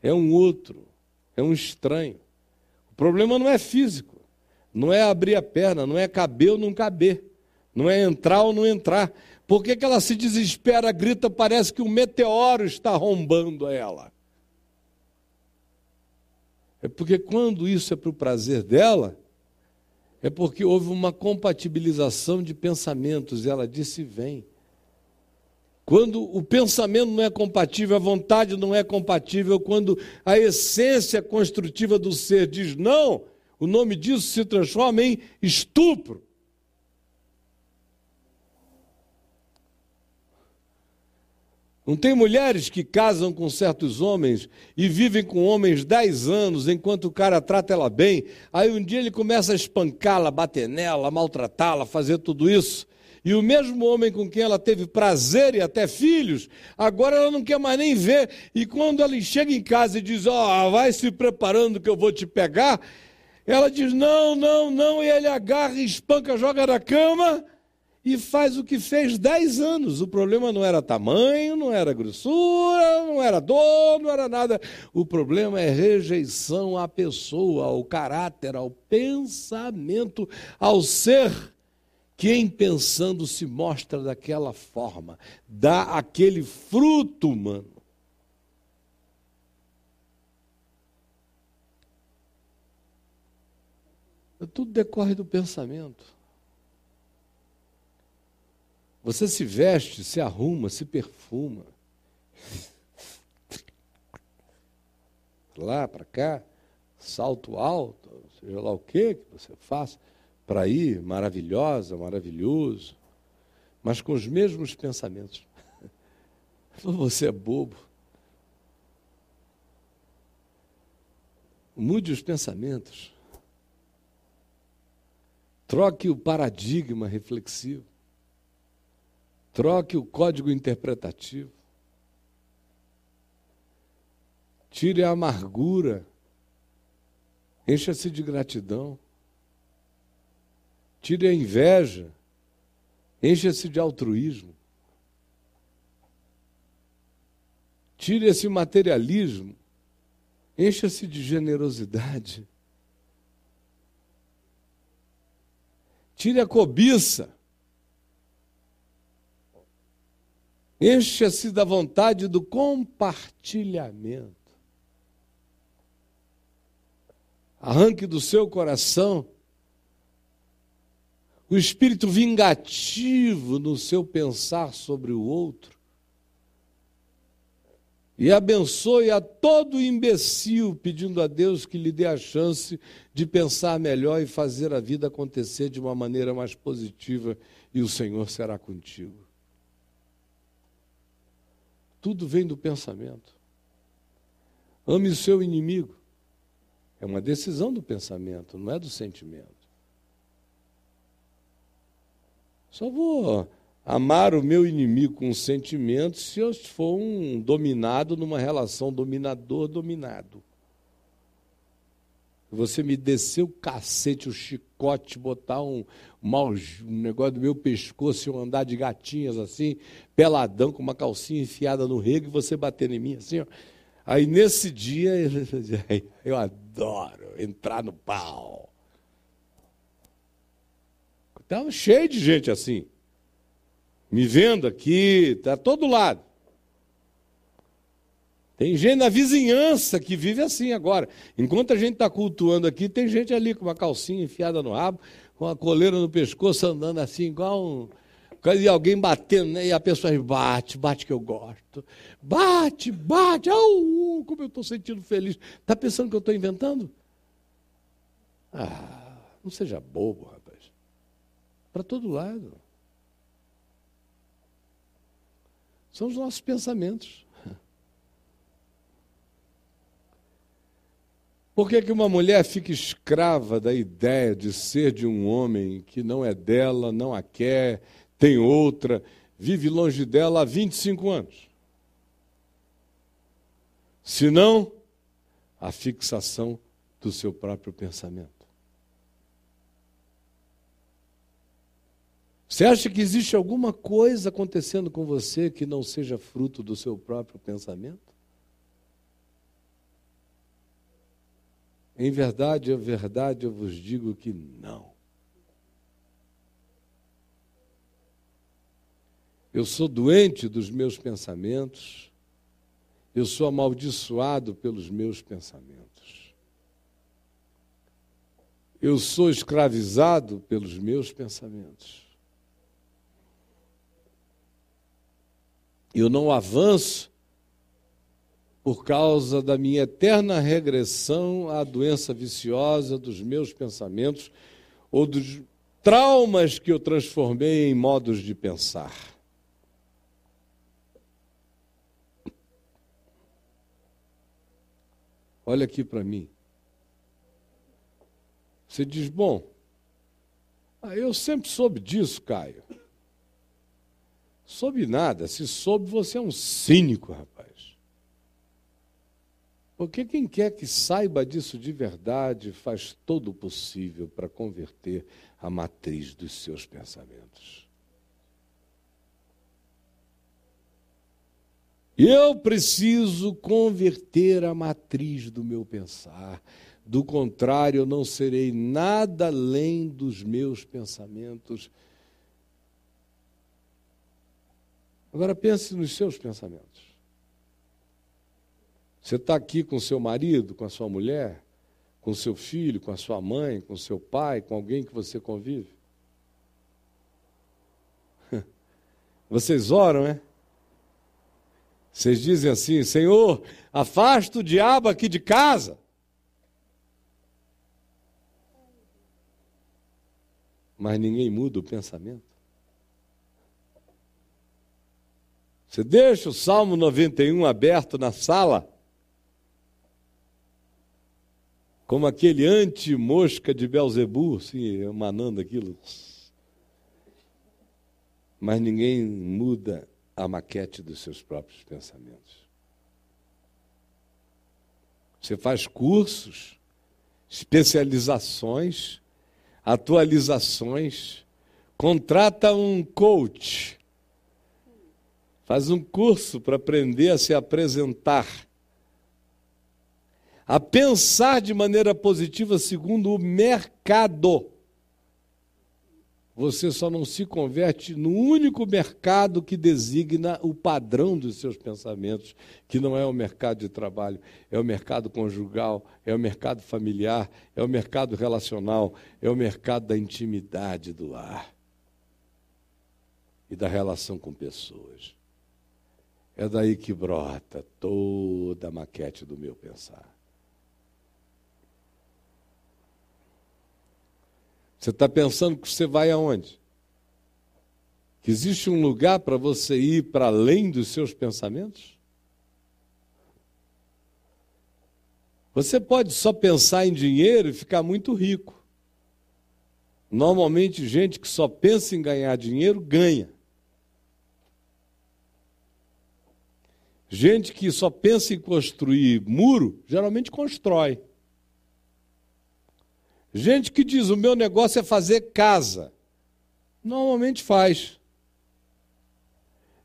É um outro, é um estranho problema não é físico, não é abrir a perna, não é caber ou não caber, não é entrar ou não entrar. Por que, que ela se desespera, grita, parece que um meteoro está arrombando ela? É porque quando isso é para o prazer dela, é porque houve uma compatibilização de pensamentos, ela disse: vem. Quando o pensamento não é compatível, a vontade não é compatível, quando a essência construtiva do ser diz não, o nome disso se transforma em estupro. Não tem mulheres que casam com certos homens e vivem com homens dez anos enquanto o cara trata ela bem. Aí um dia ele começa a espancá-la, bater nela, maltratá-la, fazer tudo isso. E o mesmo homem com quem ela teve prazer e até filhos, agora ela não quer mais nem ver. E quando ela chega em casa e diz: Ó, oh, vai se preparando que eu vou te pegar, ela diz: Não, não, não. E ele agarra, espanca, joga na cama e faz o que fez dez anos. O problema não era tamanho, não era grossura, não era dor, não era nada. O problema é rejeição à pessoa, ao caráter, ao pensamento, ao ser quem pensando se mostra daquela forma, dá aquele fruto humano. Tudo decorre do pensamento. Você se veste, se arruma, se perfuma. Lá para cá, salto alto, seja lá o que que você faça para ir, maravilhosa, maravilhoso, mas com os mesmos pensamentos. Você é bobo. Mude os pensamentos. Troque o paradigma reflexivo. Troque o código interpretativo. Tire a amargura. Encha-se de gratidão. Tire a inveja, encha-se de altruísmo, tire esse materialismo, encha-se de generosidade, tire a cobiça, encha-se da vontade do compartilhamento. Arranque do seu coração o espírito vingativo no seu pensar sobre o outro. E abençoe a todo imbecil, pedindo a Deus que lhe dê a chance de pensar melhor e fazer a vida acontecer de uma maneira mais positiva, e o Senhor será contigo. Tudo vem do pensamento. Ame o seu inimigo. É uma decisão do pensamento, não é do sentimento. Só vou amar o meu inimigo com sentimento se eu for um dominado numa relação dominador-dominado. Você me descer o cacete, o chicote, botar um, um negócio do meu pescoço e eu andar de gatinhas assim, peladão, com uma calcinha enfiada no rego e você bater em mim assim, ó. Aí nesse dia eu adoro entrar no pau. Estava cheio de gente assim. Me vendo aqui, está todo lado. Tem gente na vizinhança que vive assim agora. Enquanto a gente está cultuando aqui, tem gente ali com uma calcinha enfiada no rabo, com uma coleira no pescoço, andando assim, igual um. E alguém batendo, né? E a pessoa bate, bate que eu gosto. Bate, bate, au, como eu estou sentindo feliz. Está pensando que eu estou inventando? Ah, não seja bobo, rapaz. Para todo lado. São os nossos pensamentos. Por que, que uma mulher fica escrava da ideia de ser de um homem que não é dela, não a quer, tem outra, vive longe dela há 25 anos? Se não, a fixação do seu próprio pensamento. Você acha que existe alguma coisa acontecendo com você que não seja fruto do seu próprio pensamento? Em verdade, a verdade, eu vos digo que não. Eu sou doente dos meus pensamentos, eu sou amaldiçoado pelos meus pensamentos. Eu sou escravizado pelos meus pensamentos. Eu não avanço por causa da minha eterna regressão à doença viciosa dos meus pensamentos ou dos traumas que eu transformei em modos de pensar. Olha aqui para mim. Você diz, bom, ah, eu sempre soube disso, Caio. Soube nada. Se soube, você é um cínico, rapaz. Porque quem quer que saiba disso de verdade faz todo o possível para converter a matriz dos seus pensamentos. Eu preciso converter a matriz do meu pensar. Do contrário, eu não serei nada além dos meus pensamentos. Agora pense nos seus pensamentos. Você está aqui com seu marido, com a sua mulher, com seu filho, com a sua mãe, com seu pai, com alguém que você convive? Vocês oram, é? Vocês dizem assim: Senhor, afasta o diabo aqui de casa. Mas ninguém muda o pensamento. Você deixa o Salmo 91 aberto na sala como aquele anti-mosca de Belzebu, assim, emanando aquilo. Mas ninguém muda a maquete dos seus próprios pensamentos. Você faz cursos, especializações, atualizações, contrata um coach, faz um curso para aprender a se apresentar a pensar de maneira positiva segundo o mercado. Você só não se converte no único mercado que designa o padrão dos seus pensamentos, que não é o mercado de trabalho, é o mercado conjugal, é o mercado familiar, é o mercado relacional, é o mercado da intimidade do lar e da relação com pessoas. É daí que brota toda a maquete do meu pensar. Você está pensando que você vai aonde? Que existe um lugar para você ir para além dos seus pensamentos? Você pode só pensar em dinheiro e ficar muito rico. Normalmente, gente que só pensa em ganhar dinheiro ganha. Gente que só pensa em construir muro, geralmente constrói. Gente que diz: o meu negócio é fazer casa. Normalmente faz.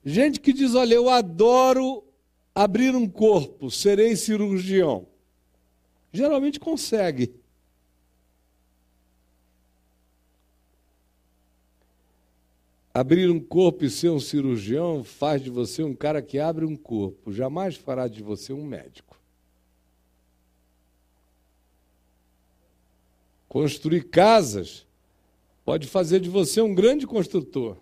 Gente que diz: olha, eu adoro abrir um corpo, serei cirurgião. Geralmente consegue. Abrir um corpo e ser um cirurgião faz de você um cara que abre um corpo, jamais fará de você um médico. Construir casas pode fazer de você um grande construtor,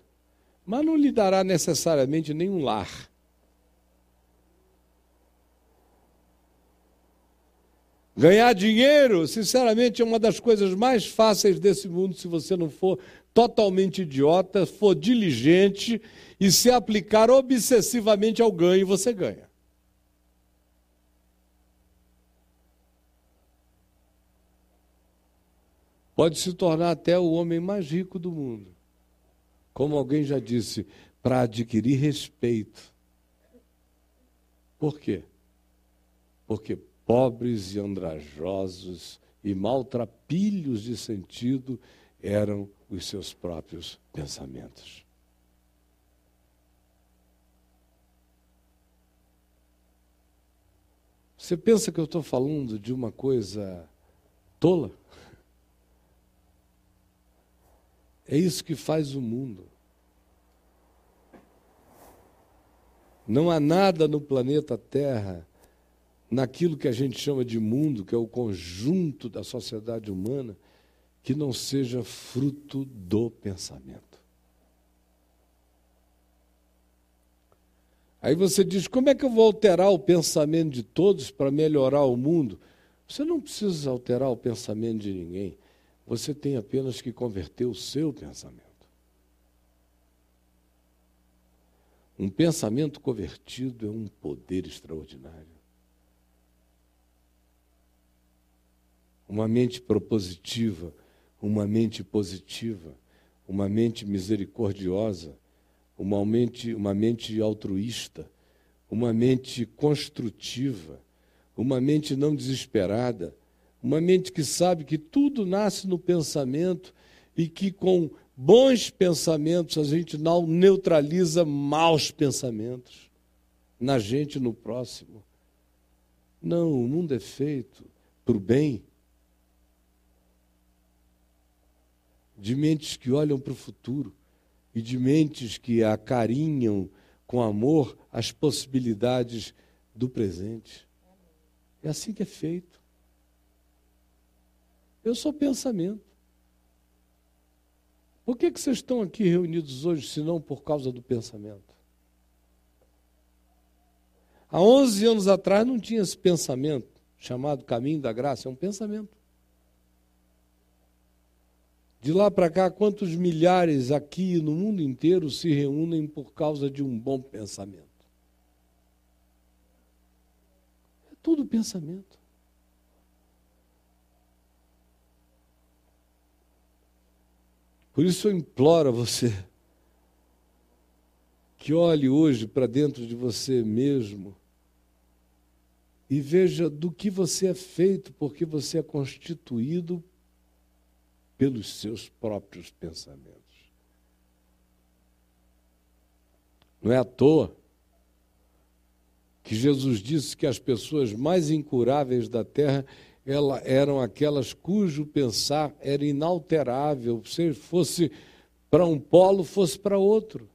mas não lhe dará necessariamente nenhum lar. Ganhar dinheiro, sinceramente, é uma das coisas mais fáceis desse mundo se você não for totalmente idiota, for diligente e se aplicar obsessivamente ao ganho, você ganha. Pode se tornar até o homem mais rico do mundo. Como alguém já disse, para adquirir respeito. Por quê? Porque pobres e andrajosos e maltrapilhos de sentido eram os seus próprios pensamentos. Você pensa que eu estou falando de uma coisa tola? É isso que faz o mundo. Não há nada no planeta Terra naquilo que a gente chama de mundo, que é o conjunto da sociedade humana, que não seja fruto do pensamento. Aí você diz: como é que eu vou alterar o pensamento de todos para melhorar o mundo? Você não precisa alterar o pensamento de ninguém. Você tem apenas que converter o seu pensamento. Um pensamento convertido é um poder extraordinário. uma mente propositiva, uma mente positiva, uma mente misericordiosa, uma mente, uma mente altruísta, uma mente construtiva, uma mente não desesperada, uma mente que sabe que tudo nasce no pensamento e que com bons pensamentos a gente não neutraliza maus pensamentos na gente no próximo. Não, o mundo é feito para o bem de mentes que olham para o futuro e de mentes que acarinham com amor as possibilidades do presente. É assim que é feito. Eu sou pensamento. Por que, que vocês estão aqui reunidos hoje, se não por causa do pensamento? Há 11 anos atrás não tinha esse pensamento chamado caminho da graça, é um pensamento. De lá para cá, quantos milhares aqui no mundo inteiro se reúnem por causa de um bom pensamento? É tudo pensamento. Por isso eu imploro a você que olhe hoje para dentro de você mesmo e veja do que você é feito, porque você é constituído pelos seus próprios pensamentos. Não é à toa que Jesus disse que as pessoas mais incuráveis da terra ela, eram aquelas cujo pensar era inalterável, se fosse para um polo, fosse para outro.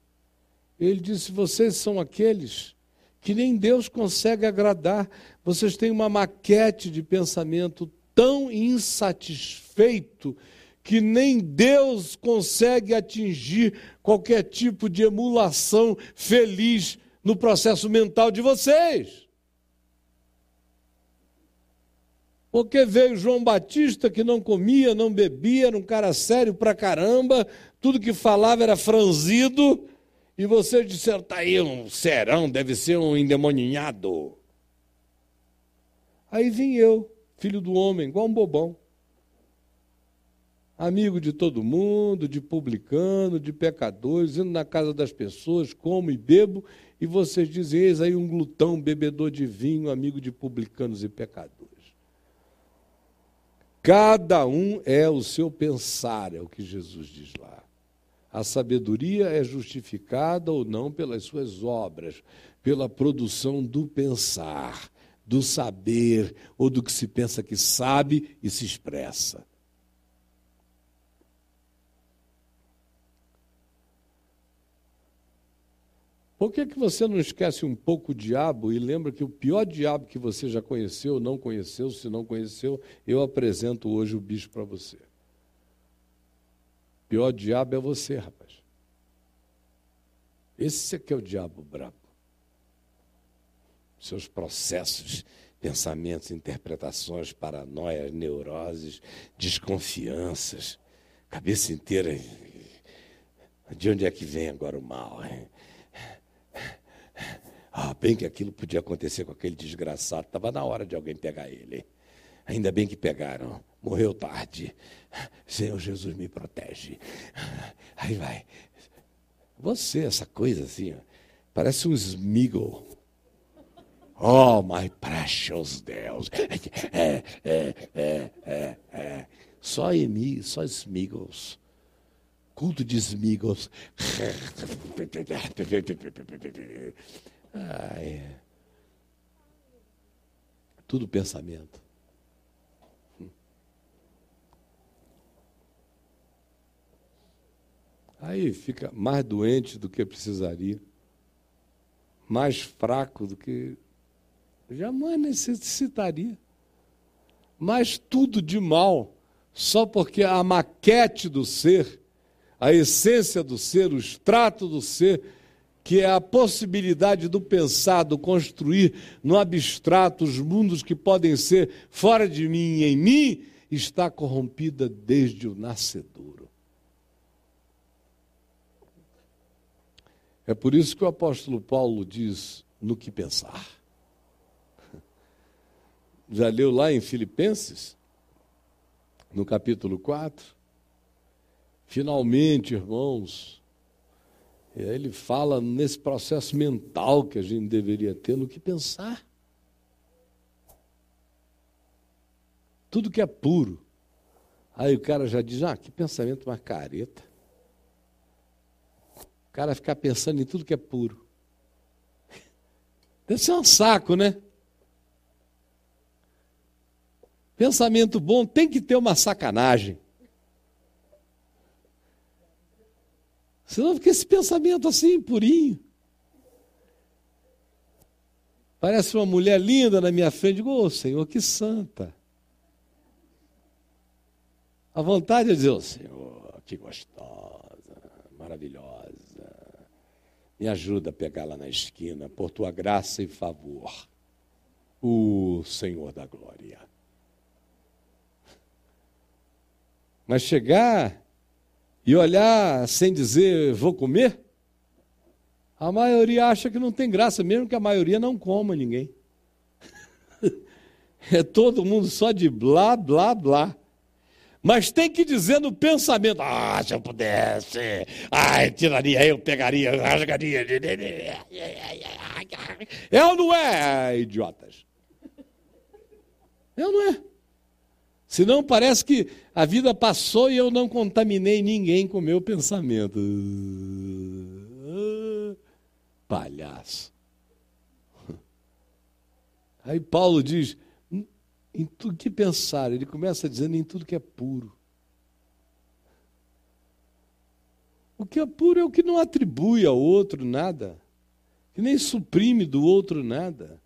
Ele disse: vocês são aqueles que nem Deus consegue agradar, vocês têm uma maquete de pensamento tão insatisfeito que nem Deus consegue atingir qualquer tipo de emulação feliz no processo mental de vocês. Porque veio João Batista que não comia, não bebia, era um cara sério pra caramba, tudo que falava era franzido, e vocês disseram: tá aí um serão, deve ser um endemoninhado. Aí vim eu, filho do homem, igual um bobão amigo de todo mundo, de publicano, de pecadores, indo na casa das pessoas, como e bebo, e vocês dizem, eis aí um glutão, bebedor de vinho, amigo de publicanos e pecadores. Cada um é o seu pensar, é o que Jesus diz lá. A sabedoria é justificada ou não pelas suas obras, pela produção do pensar, do saber ou do que se pensa que sabe e se expressa. Por que, que você não esquece um pouco o diabo e lembra que o pior diabo que você já conheceu, não conheceu, se não conheceu, eu apresento hoje o bicho para você. O pior diabo é você, rapaz. Esse é que é o diabo brabo. Seus processos, pensamentos, interpretações, paranoias, neuroses, desconfianças, cabeça inteira. De onde é que vem agora o mal? Hein? Ah, bem que aquilo podia acontecer com aquele desgraçado. Estava na hora de alguém pegar ele. Ainda bem que pegaram. Morreu tarde. Senhor Jesus me protege. Aí vai. Você, essa coisa assim, parece um Smiggle. Oh, my precious Deus. É, é, é, é, é. Só Emi, só Smiggles. Culto de Smiggles. Ah, é. Tudo pensamento. Aí fica mais doente do que precisaria, mais fraco do que jamais necessitaria, mas tudo de mal, só porque a maquete do ser, a essência do ser, o extrato do ser, que é a possibilidade do pensar, do construir no abstrato os mundos que podem ser fora de mim e em mim, está corrompida desde o nascedouro. É por isso que o apóstolo Paulo diz no que pensar. Já leu lá em Filipenses, no capítulo 4? Finalmente, irmãos, ele fala nesse processo mental que a gente deveria ter no que pensar. Tudo que é puro. Aí o cara já diz: ah, que pensamento mais careta. O cara ficar pensando em tudo que é puro. Deve ser um saco, né? Pensamento bom tem que ter uma sacanagem. Senão fica esse pensamento assim, purinho. Parece uma mulher linda na minha frente. Digo, oh, Senhor, que santa. A vontade é dizer, oh, Senhor, que gostosa, maravilhosa. Me ajuda a pegar lá na esquina, por tua graça e favor. O Senhor da glória. Mas chegar e olhar sem dizer vou comer, a maioria acha que não tem graça, mesmo que a maioria não coma ninguém. É todo mundo só de blá, blá, blá. Mas tem que dizer no pensamento: ah, se eu pudesse, ai, tiraria, eu pegaria, rasgaria. É ou não é, idiotas? É ou não é? Senão parece que a vida passou e eu não contaminei ninguém com meu pensamento. palhaço. Aí Paulo diz: em tudo que pensar, ele começa dizendo em tudo que é puro. O que é puro é o que não atribui ao outro nada, que nem suprime do outro nada.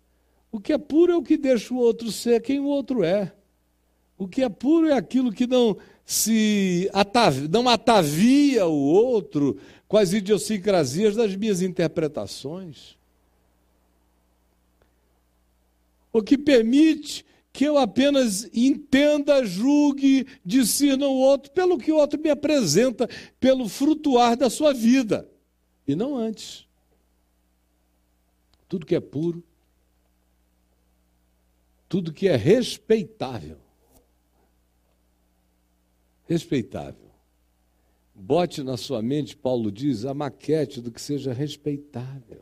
O que é puro é o que deixa o outro ser quem o outro é. O que é puro é aquilo que não se atavia, não atavia o outro com as idiosincrasias das minhas interpretações. O que permite que eu apenas entenda, julgue, discirna o outro pelo que o outro me apresenta, pelo frutuar da sua vida, e não antes. Tudo que é puro, tudo que é respeitável, respeitável. Bote na sua mente, Paulo diz, a maquete do que seja respeitável.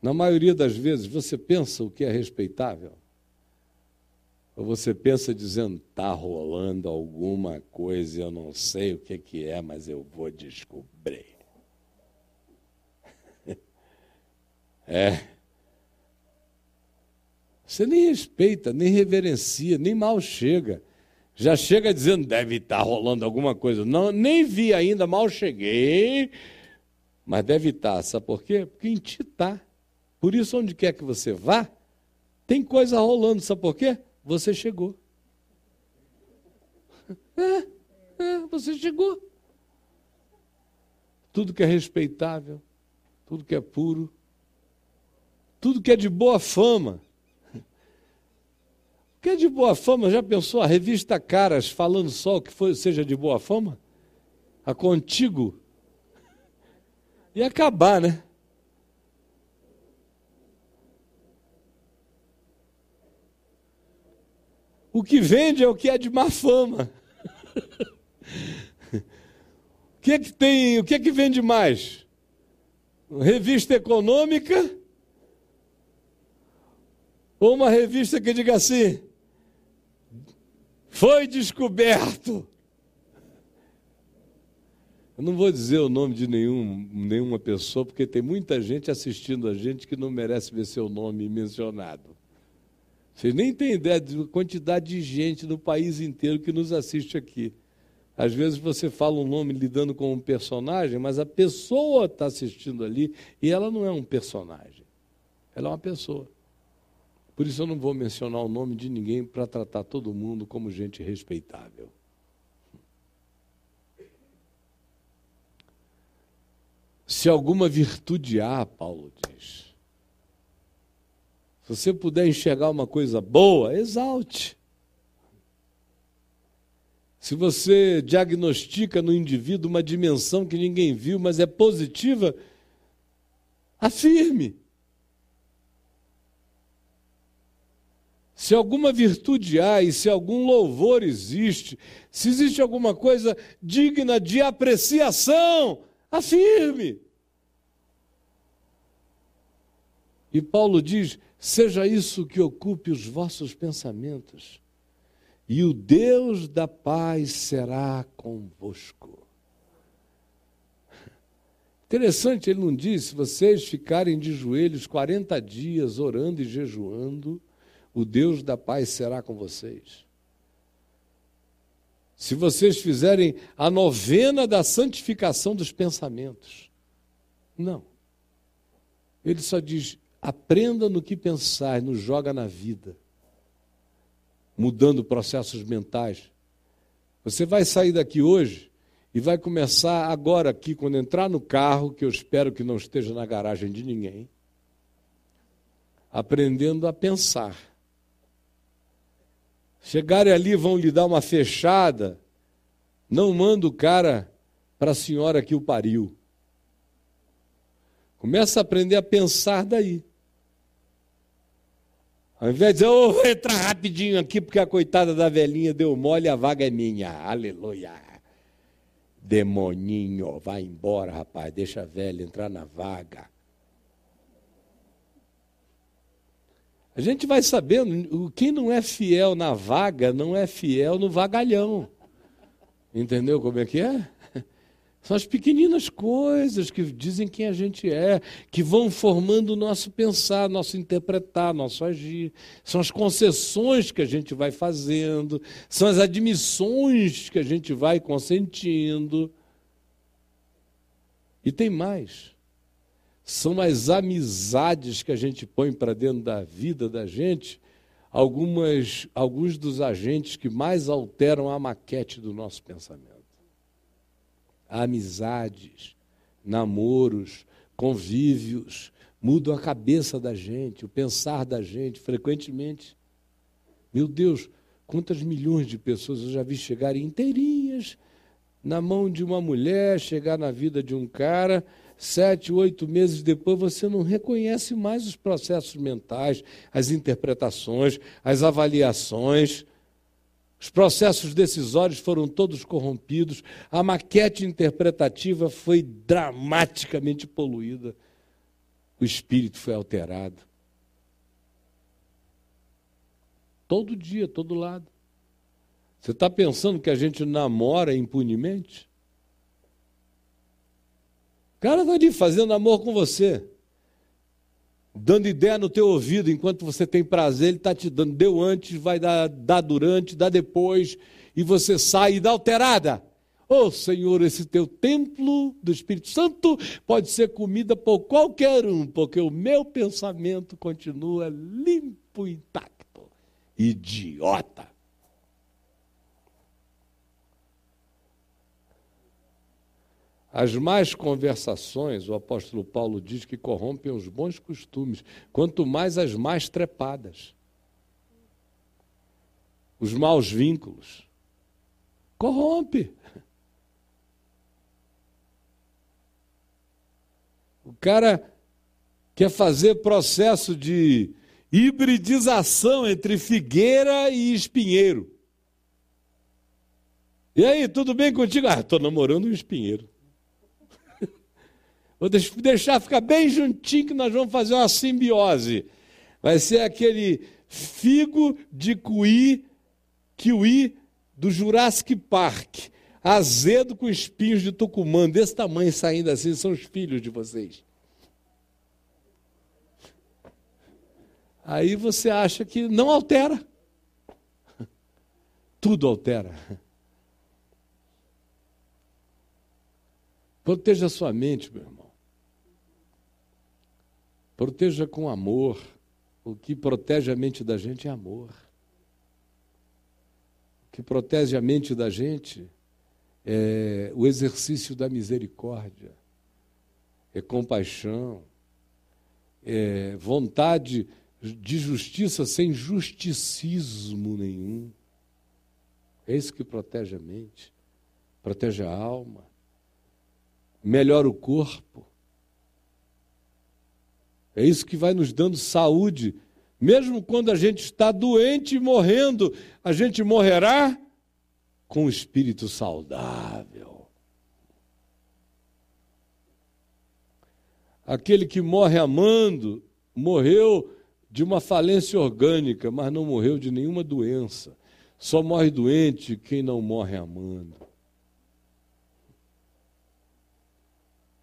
Na maioria das vezes, você pensa o que é respeitável? Ou você pensa dizendo, está rolando alguma coisa, eu não sei o que, que é, mas eu vou descobrir. é. Você nem respeita, nem reverencia, nem mal chega. Já chega dizendo, deve estar rolando alguma coisa. Não, nem vi ainda, mal cheguei. Mas deve estar, sabe por quê? Porque em ti está. Por isso, onde quer que você vá, tem coisa rolando, sabe por quê? Você chegou. É, é, você chegou. Tudo que é respeitável, tudo que é puro, tudo que é de boa fama. Que é de boa fama? Já pensou a revista Caras falando só o que foi, seja de boa fama? A Contigo. Ia acabar, né? O que vende é o que é de má fama. o que é que tem, o que é que vende mais? Revista econômica? Ou uma revista que diga assim: foi descoberto. Eu não vou dizer o nome de nenhum, nenhuma pessoa, porque tem muita gente assistindo a gente que não merece ver seu nome mencionado. Vocês nem têm ideia da quantidade de gente no país inteiro que nos assiste aqui. Às vezes você fala um nome lidando com um personagem, mas a pessoa está assistindo ali e ela não é um personagem. Ela é uma pessoa. Por isso eu não vou mencionar o nome de ninguém para tratar todo mundo como gente respeitável. Se alguma virtude há, Paulo diz, se você puder enxergar uma coisa boa, exalte. Se você diagnostica no indivíduo uma dimensão que ninguém viu, mas é positiva, afirme. Se alguma virtude há e se algum louvor existe, se existe alguma coisa digna de apreciação, afirme. E Paulo diz: Seja isso que ocupe os vossos pensamentos, e o Deus da paz será convosco. Interessante, ele não diz: se vocês ficarem de joelhos 40 dias orando e jejuando, o Deus da paz será com vocês. Se vocês fizerem a novena da santificação dos pensamentos. Não. Ele só diz: Aprenda no que pensar, nos joga na vida, mudando processos mentais. Você vai sair daqui hoje e vai começar agora aqui, quando entrar no carro, que eu espero que não esteja na garagem de ninguém, aprendendo a pensar. Chegarem ali, vão lhe dar uma fechada, não manda o cara para a senhora que o pariu. Começa a aprender a pensar daí. Ao invés de dizer, oh, vou entrar rapidinho aqui, porque a coitada da velhinha deu mole, a vaga é minha. Aleluia. Demoninho, vai embora, rapaz, deixa a velha entrar na vaga. A gente vai sabendo, quem não é fiel na vaga, não é fiel no vagalhão. Entendeu como é que é? São as pequeninas coisas que dizem quem a gente é, que vão formando o nosso pensar, nosso interpretar, nosso agir. São as concessões que a gente vai fazendo, são as admissões que a gente vai consentindo. E tem mais. São as amizades que a gente põe para dentro da vida da gente, algumas, alguns dos agentes que mais alteram a maquete do nosso pensamento amizades, namoros, convívios, mudam a cabeça da gente, o pensar da gente, frequentemente. Meu Deus, quantas milhões de pessoas eu já vi chegarem inteirinhas na mão de uma mulher, chegar na vida de um cara, sete, oito meses depois você não reconhece mais os processos mentais, as interpretações, as avaliações. Os processos decisórios foram todos corrompidos, a maquete interpretativa foi dramaticamente poluída, o espírito foi alterado. Todo dia, todo lado. Você está pensando que a gente namora impunemente? Cara está ali fazendo amor com você dando ideia no teu ouvido enquanto você tem prazer, ele está te dando. Deu antes, vai dar, dar durante, dá depois. e você sai inalterada. Oh Senhor, esse teu templo do Espírito Santo pode ser comida por qualquer um, porque o meu pensamento continua limpo e intacto. Idiota. As más conversações, o apóstolo Paulo diz que corrompem os bons costumes, quanto mais as más trepadas. Os maus vínculos. Corrompe. O cara quer fazer processo de hibridização entre figueira e espinheiro. E aí, tudo bem contigo? Ah, estou namorando um espinheiro. Vou deixar ficar bem juntinho que nós vamos fazer uma simbiose. Vai ser aquele figo de cuí, kiwi do Jurassic Park azedo com espinhos de tucumã, desse tamanho saindo assim, são os filhos de vocês. Aí você acha que não altera. Tudo altera. Proteja a sua mente, meu irmão. Proteja com amor. O que protege a mente da gente é amor. O que protege a mente da gente é o exercício da misericórdia, é compaixão, é vontade de justiça sem justicismo nenhum. É isso que protege a mente, protege a alma, melhora o corpo. É isso que vai nos dando saúde. Mesmo quando a gente está doente e morrendo, a gente morrerá com o espírito saudável. Aquele que morre amando, morreu de uma falência orgânica, mas não morreu de nenhuma doença. Só morre doente quem não morre amando.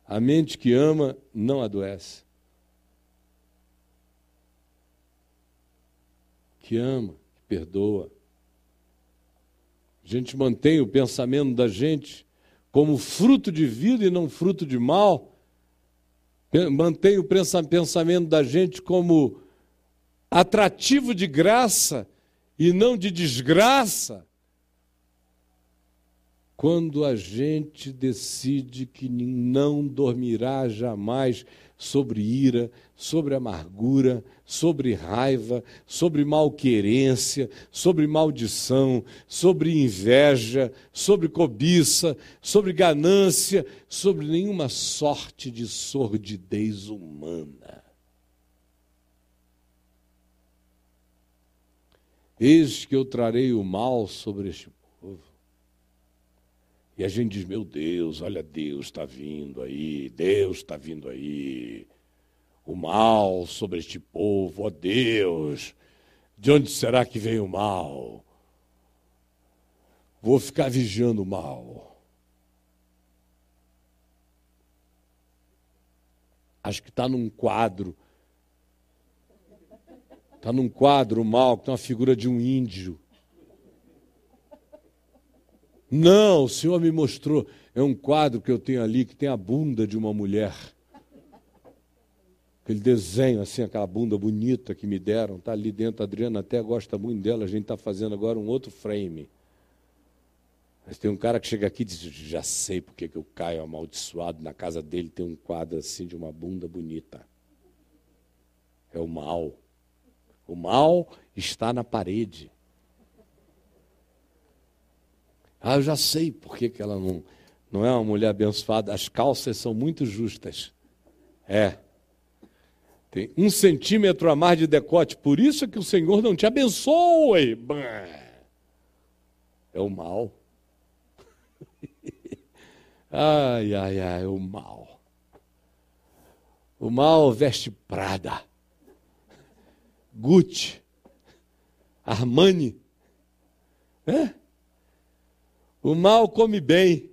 A mente que ama não adoece. Que ama, que perdoa. A gente mantém o pensamento da gente como fruto de vida e não fruto de mal. Mantém o pensamento da gente como atrativo de graça e não de desgraça. Quando a gente decide que não dormirá jamais sobre ira, sobre amargura, sobre raiva, sobre malquerência, sobre maldição, sobre inveja, sobre cobiça, sobre ganância, sobre nenhuma sorte de sordidez humana. Eis que eu trarei o mal sobre este povo. E a gente diz: meu Deus, olha, Deus está vindo aí, Deus está vindo aí o mal sobre este povo, ó Deus, de onde será que vem o mal? Vou ficar vigiando o mal. Acho que está num quadro. Está num quadro mal, que tem uma figura de um índio. Não, o Senhor me mostrou. É um quadro que eu tenho ali que tem a bunda de uma mulher aquele desenho, assim, aquela bunda bonita que me deram, está ali dentro. A Adriana até gosta muito dela, a gente está fazendo agora um outro frame. Mas tem um cara que chega aqui e diz: Já sei porque que eu caio amaldiçoado. Na casa dele tem um quadro assim de uma bunda bonita. É o mal. O mal está na parede. Ah, eu já sei por que, que ela não, não é uma mulher abençoada. As calças são muito justas. É. Tem um centímetro a mais de decote, por isso é que o Senhor não te abençoe. É o mal. Ai, ai, ai, o mal. O mal veste Prada, Gucci, Armani. É? O mal come bem.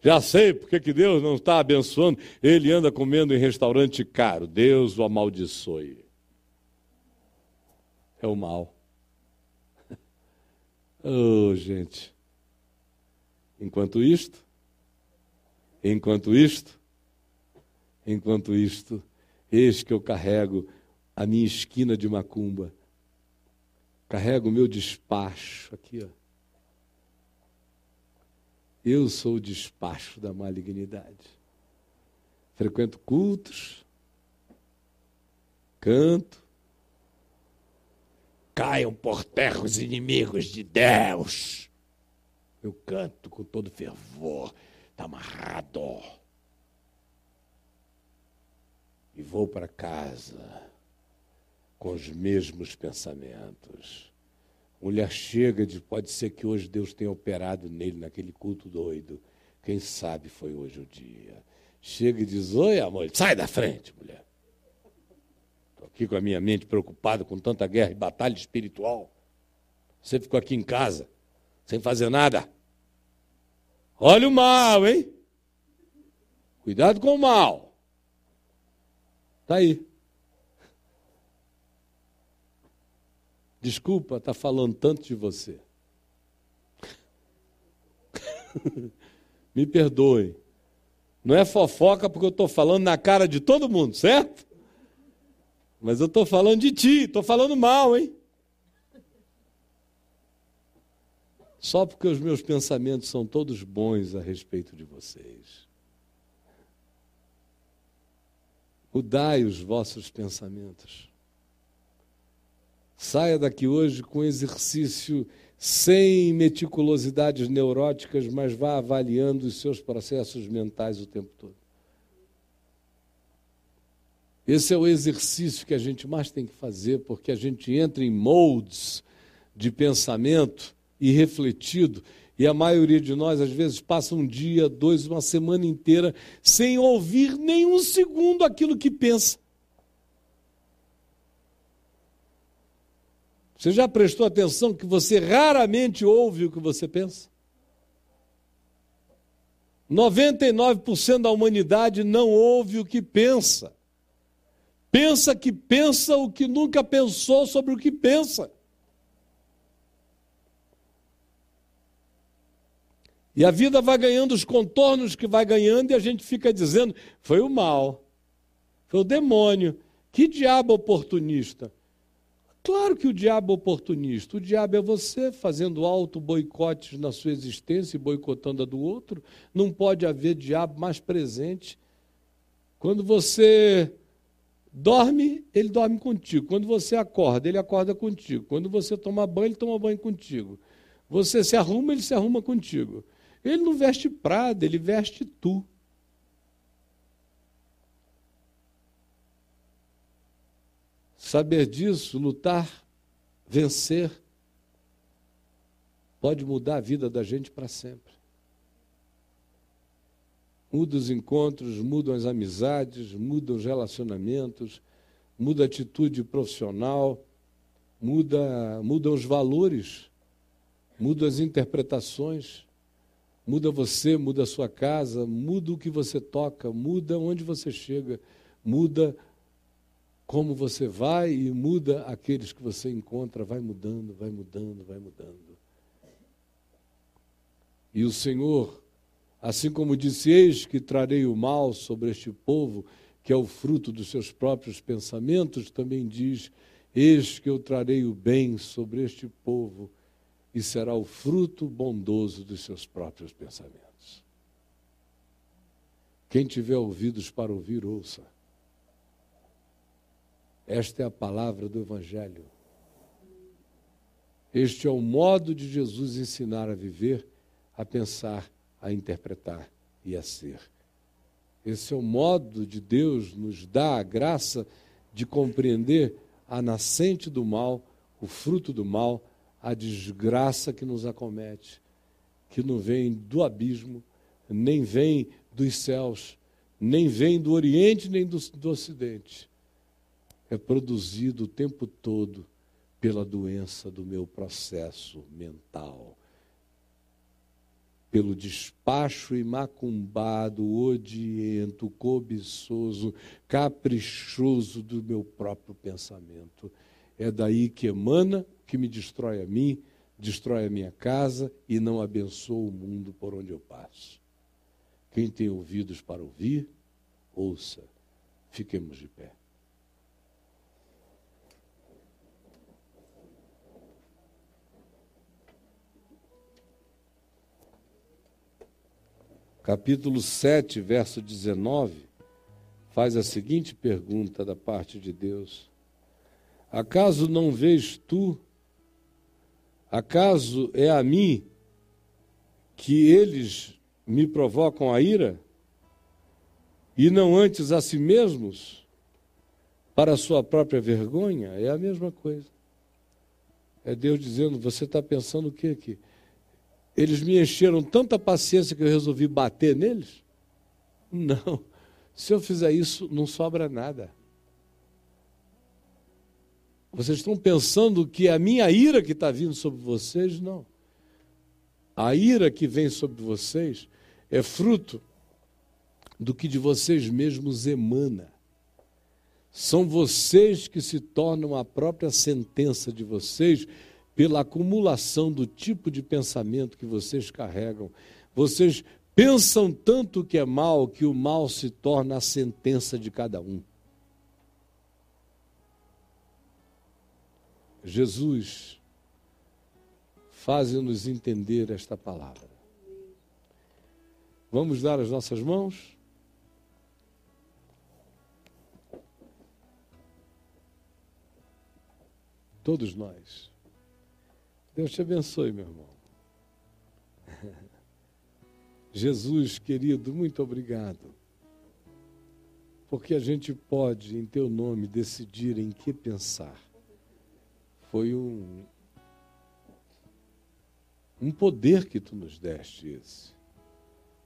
Já sei porque que Deus não está abençoando. Ele anda comendo em restaurante caro. Deus o amaldiçoe. É o mal. Oh, gente. Enquanto isto, enquanto isto, enquanto isto, eis que eu carrego a minha esquina de macumba, carrego o meu despacho aqui, ó. Eu sou o despacho da malignidade. Frequento cultos, canto, caiam por terra os inimigos de Deus. Eu canto com todo fervor, está amarrado. E vou para casa com os mesmos pensamentos. Mulher chega de pode ser que hoje Deus tenha operado nele naquele culto doido. Quem sabe foi hoje o dia. Chega e diz: Oi, amor, sai da frente, mulher. Estou aqui com a minha mente preocupada com tanta guerra e batalha espiritual. Você ficou aqui em casa, sem fazer nada. Olha o mal, hein? Cuidado com o mal. Está aí. Desculpa estar tá falando tanto de você. Me perdoe. Não é fofoca porque eu estou falando na cara de todo mundo, certo? Mas eu estou falando de ti, estou falando mal, hein? Só porque os meus pensamentos são todos bons a respeito de vocês. Mudai os vossos pensamentos. Saia daqui hoje com exercício sem meticulosidades neuróticas, mas vá avaliando os seus processos mentais o tempo todo. Esse é o exercício que a gente mais tem que fazer, porque a gente entra em moldes de pensamento irrefletido, e a maioria de nós, às vezes, passa um dia, dois, uma semana inteira sem ouvir nem um segundo aquilo que pensa. Você já prestou atenção que você raramente ouve o que você pensa? 99% da humanidade não ouve o que pensa. Pensa que pensa o que nunca pensou sobre o que pensa. E a vida vai ganhando os contornos que vai ganhando e a gente fica dizendo: foi o mal, foi o demônio, que diabo oportunista. Claro que o diabo é oportunista. O diabo é você fazendo auto-boicotes na sua existência e boicotando a do outro. Não pode haver diabo mais presente. Quando você dorme, ele dorme contigo. Quando você acorda, ele acorda contigo. Quando você toma banho, ele toma banho contigo. Você se arruma, ele se arruma contigo. Ele não veste prada, ele veste tu. Saber disso, lutar, vencer, pode mudar a vida da gente para sempre. Muda os encontros, mudam as amizades, mudam os relacionamentos, muda a atitude profissional, muda, mudam os valores, muda as interpretações, muda você, muda a sua casa, muda o que você toca, muda onde você chega, muda como você vai e muda aqueles que você encontra, vai mudando, vai mudando, vai mudando. E o Senhor, assim como disse: Eis que trarei o mal sobre este povo, que é o fruto dos seus próprios pensamentos, também diz: Eis que eu trarei o bem sobre este povo, e será o fruto bondoso dos seus próprios pensamentos. Quem tiver ouvidos para ouvir, ouça. Esta é a palavra do Evangelho. Este é o modo de Jesus ensinar a viver, a pensar, a interpretar e a ser. Esse é o modo de Deus nos dar a graça de compreender a nascente do mal, o fruto do mal, a desgraça que nos acomete, que não vem do abismo, nem vem dos céus, nem vem do Oriente, nem do, do Ocidente é produzido o tempo todo pela doença do meu processo mental, pelo despacho imacumbado, odiento, cobiçoso, caprichoso do meu próprio pensamento. É daí que emana, que me destrói a mim, destrói a minha casa e não abençoa o mundo por onde eu passo. Quem tem ouvidos para ouvir, ouça. Fiquemos de pé. Capítulo 7, verso 19, faz a seguinte pergunta da parte de Deus: Acaso não vês tu Acaso é a mim que eles me provocam a ira? E não antes a si mesmos? Para a sua própria vergonha? É a mesma coisa. É Deus dizendo: Você está pensando o que aqui? Eles me encheram tanta paciência que eu resolvi bater neles? Não. Se eu fizer isso, não sobra nada. Vocês estão pensando que a minha ira que está vindo sobre vocês? Não. A ira que vem sobre vocês é fruto do que de vocês mesmos emana. São vocês que se tornam a própria sentença de vocês pela acumulação do tipo de pensamento que vocês carregam. Vocês pensam tanto que é mal que o mal se torna a sentença de cada um. Jesus, faze-nos entender esta palavra. Vamos dar as nossas mãos? Todos nós. Deus te abençoe, meu irmão. Jesus, querido, muito obrigado. Porque a gente pode, em teu nome, decidir em que pensar foi um, um poder que tu nos deste esse,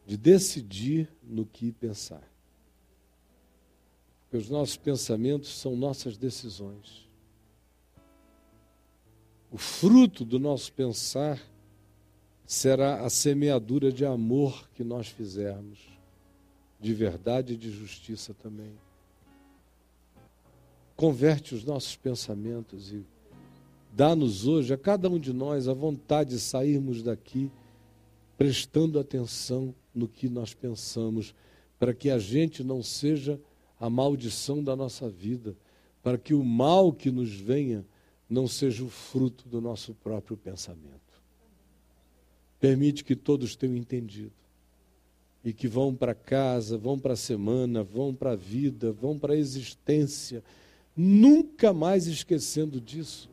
de decidir no que pensar. Porque os nossos pensamentos são nossas decisões. O fruto do nosso pensar será a semeadura de amor que nós fizermos, de verdade e de justiça também. Converte os nossos pensamentos e Dá-nos hoje, a cada um de nós, a vontade de sairmos daqui prestando atenção no que nós pensamos, para que a gente não seja a maldição da nossa vida, para que o mal que nos venha não seja o fruto do nosso próprio pensamento. Permite que todos tenham entendido e que vão para casa, vão para a semana, vão para a vida, vão para a existência, nunca mais esquecendo disso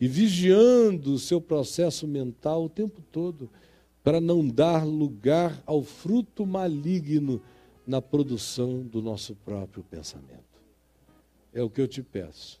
e vigiando o seu processo mental o tempo todo, para não dar lugar ao fruto maligno na produção do nosso próprio pensamento. É o que eu te peço,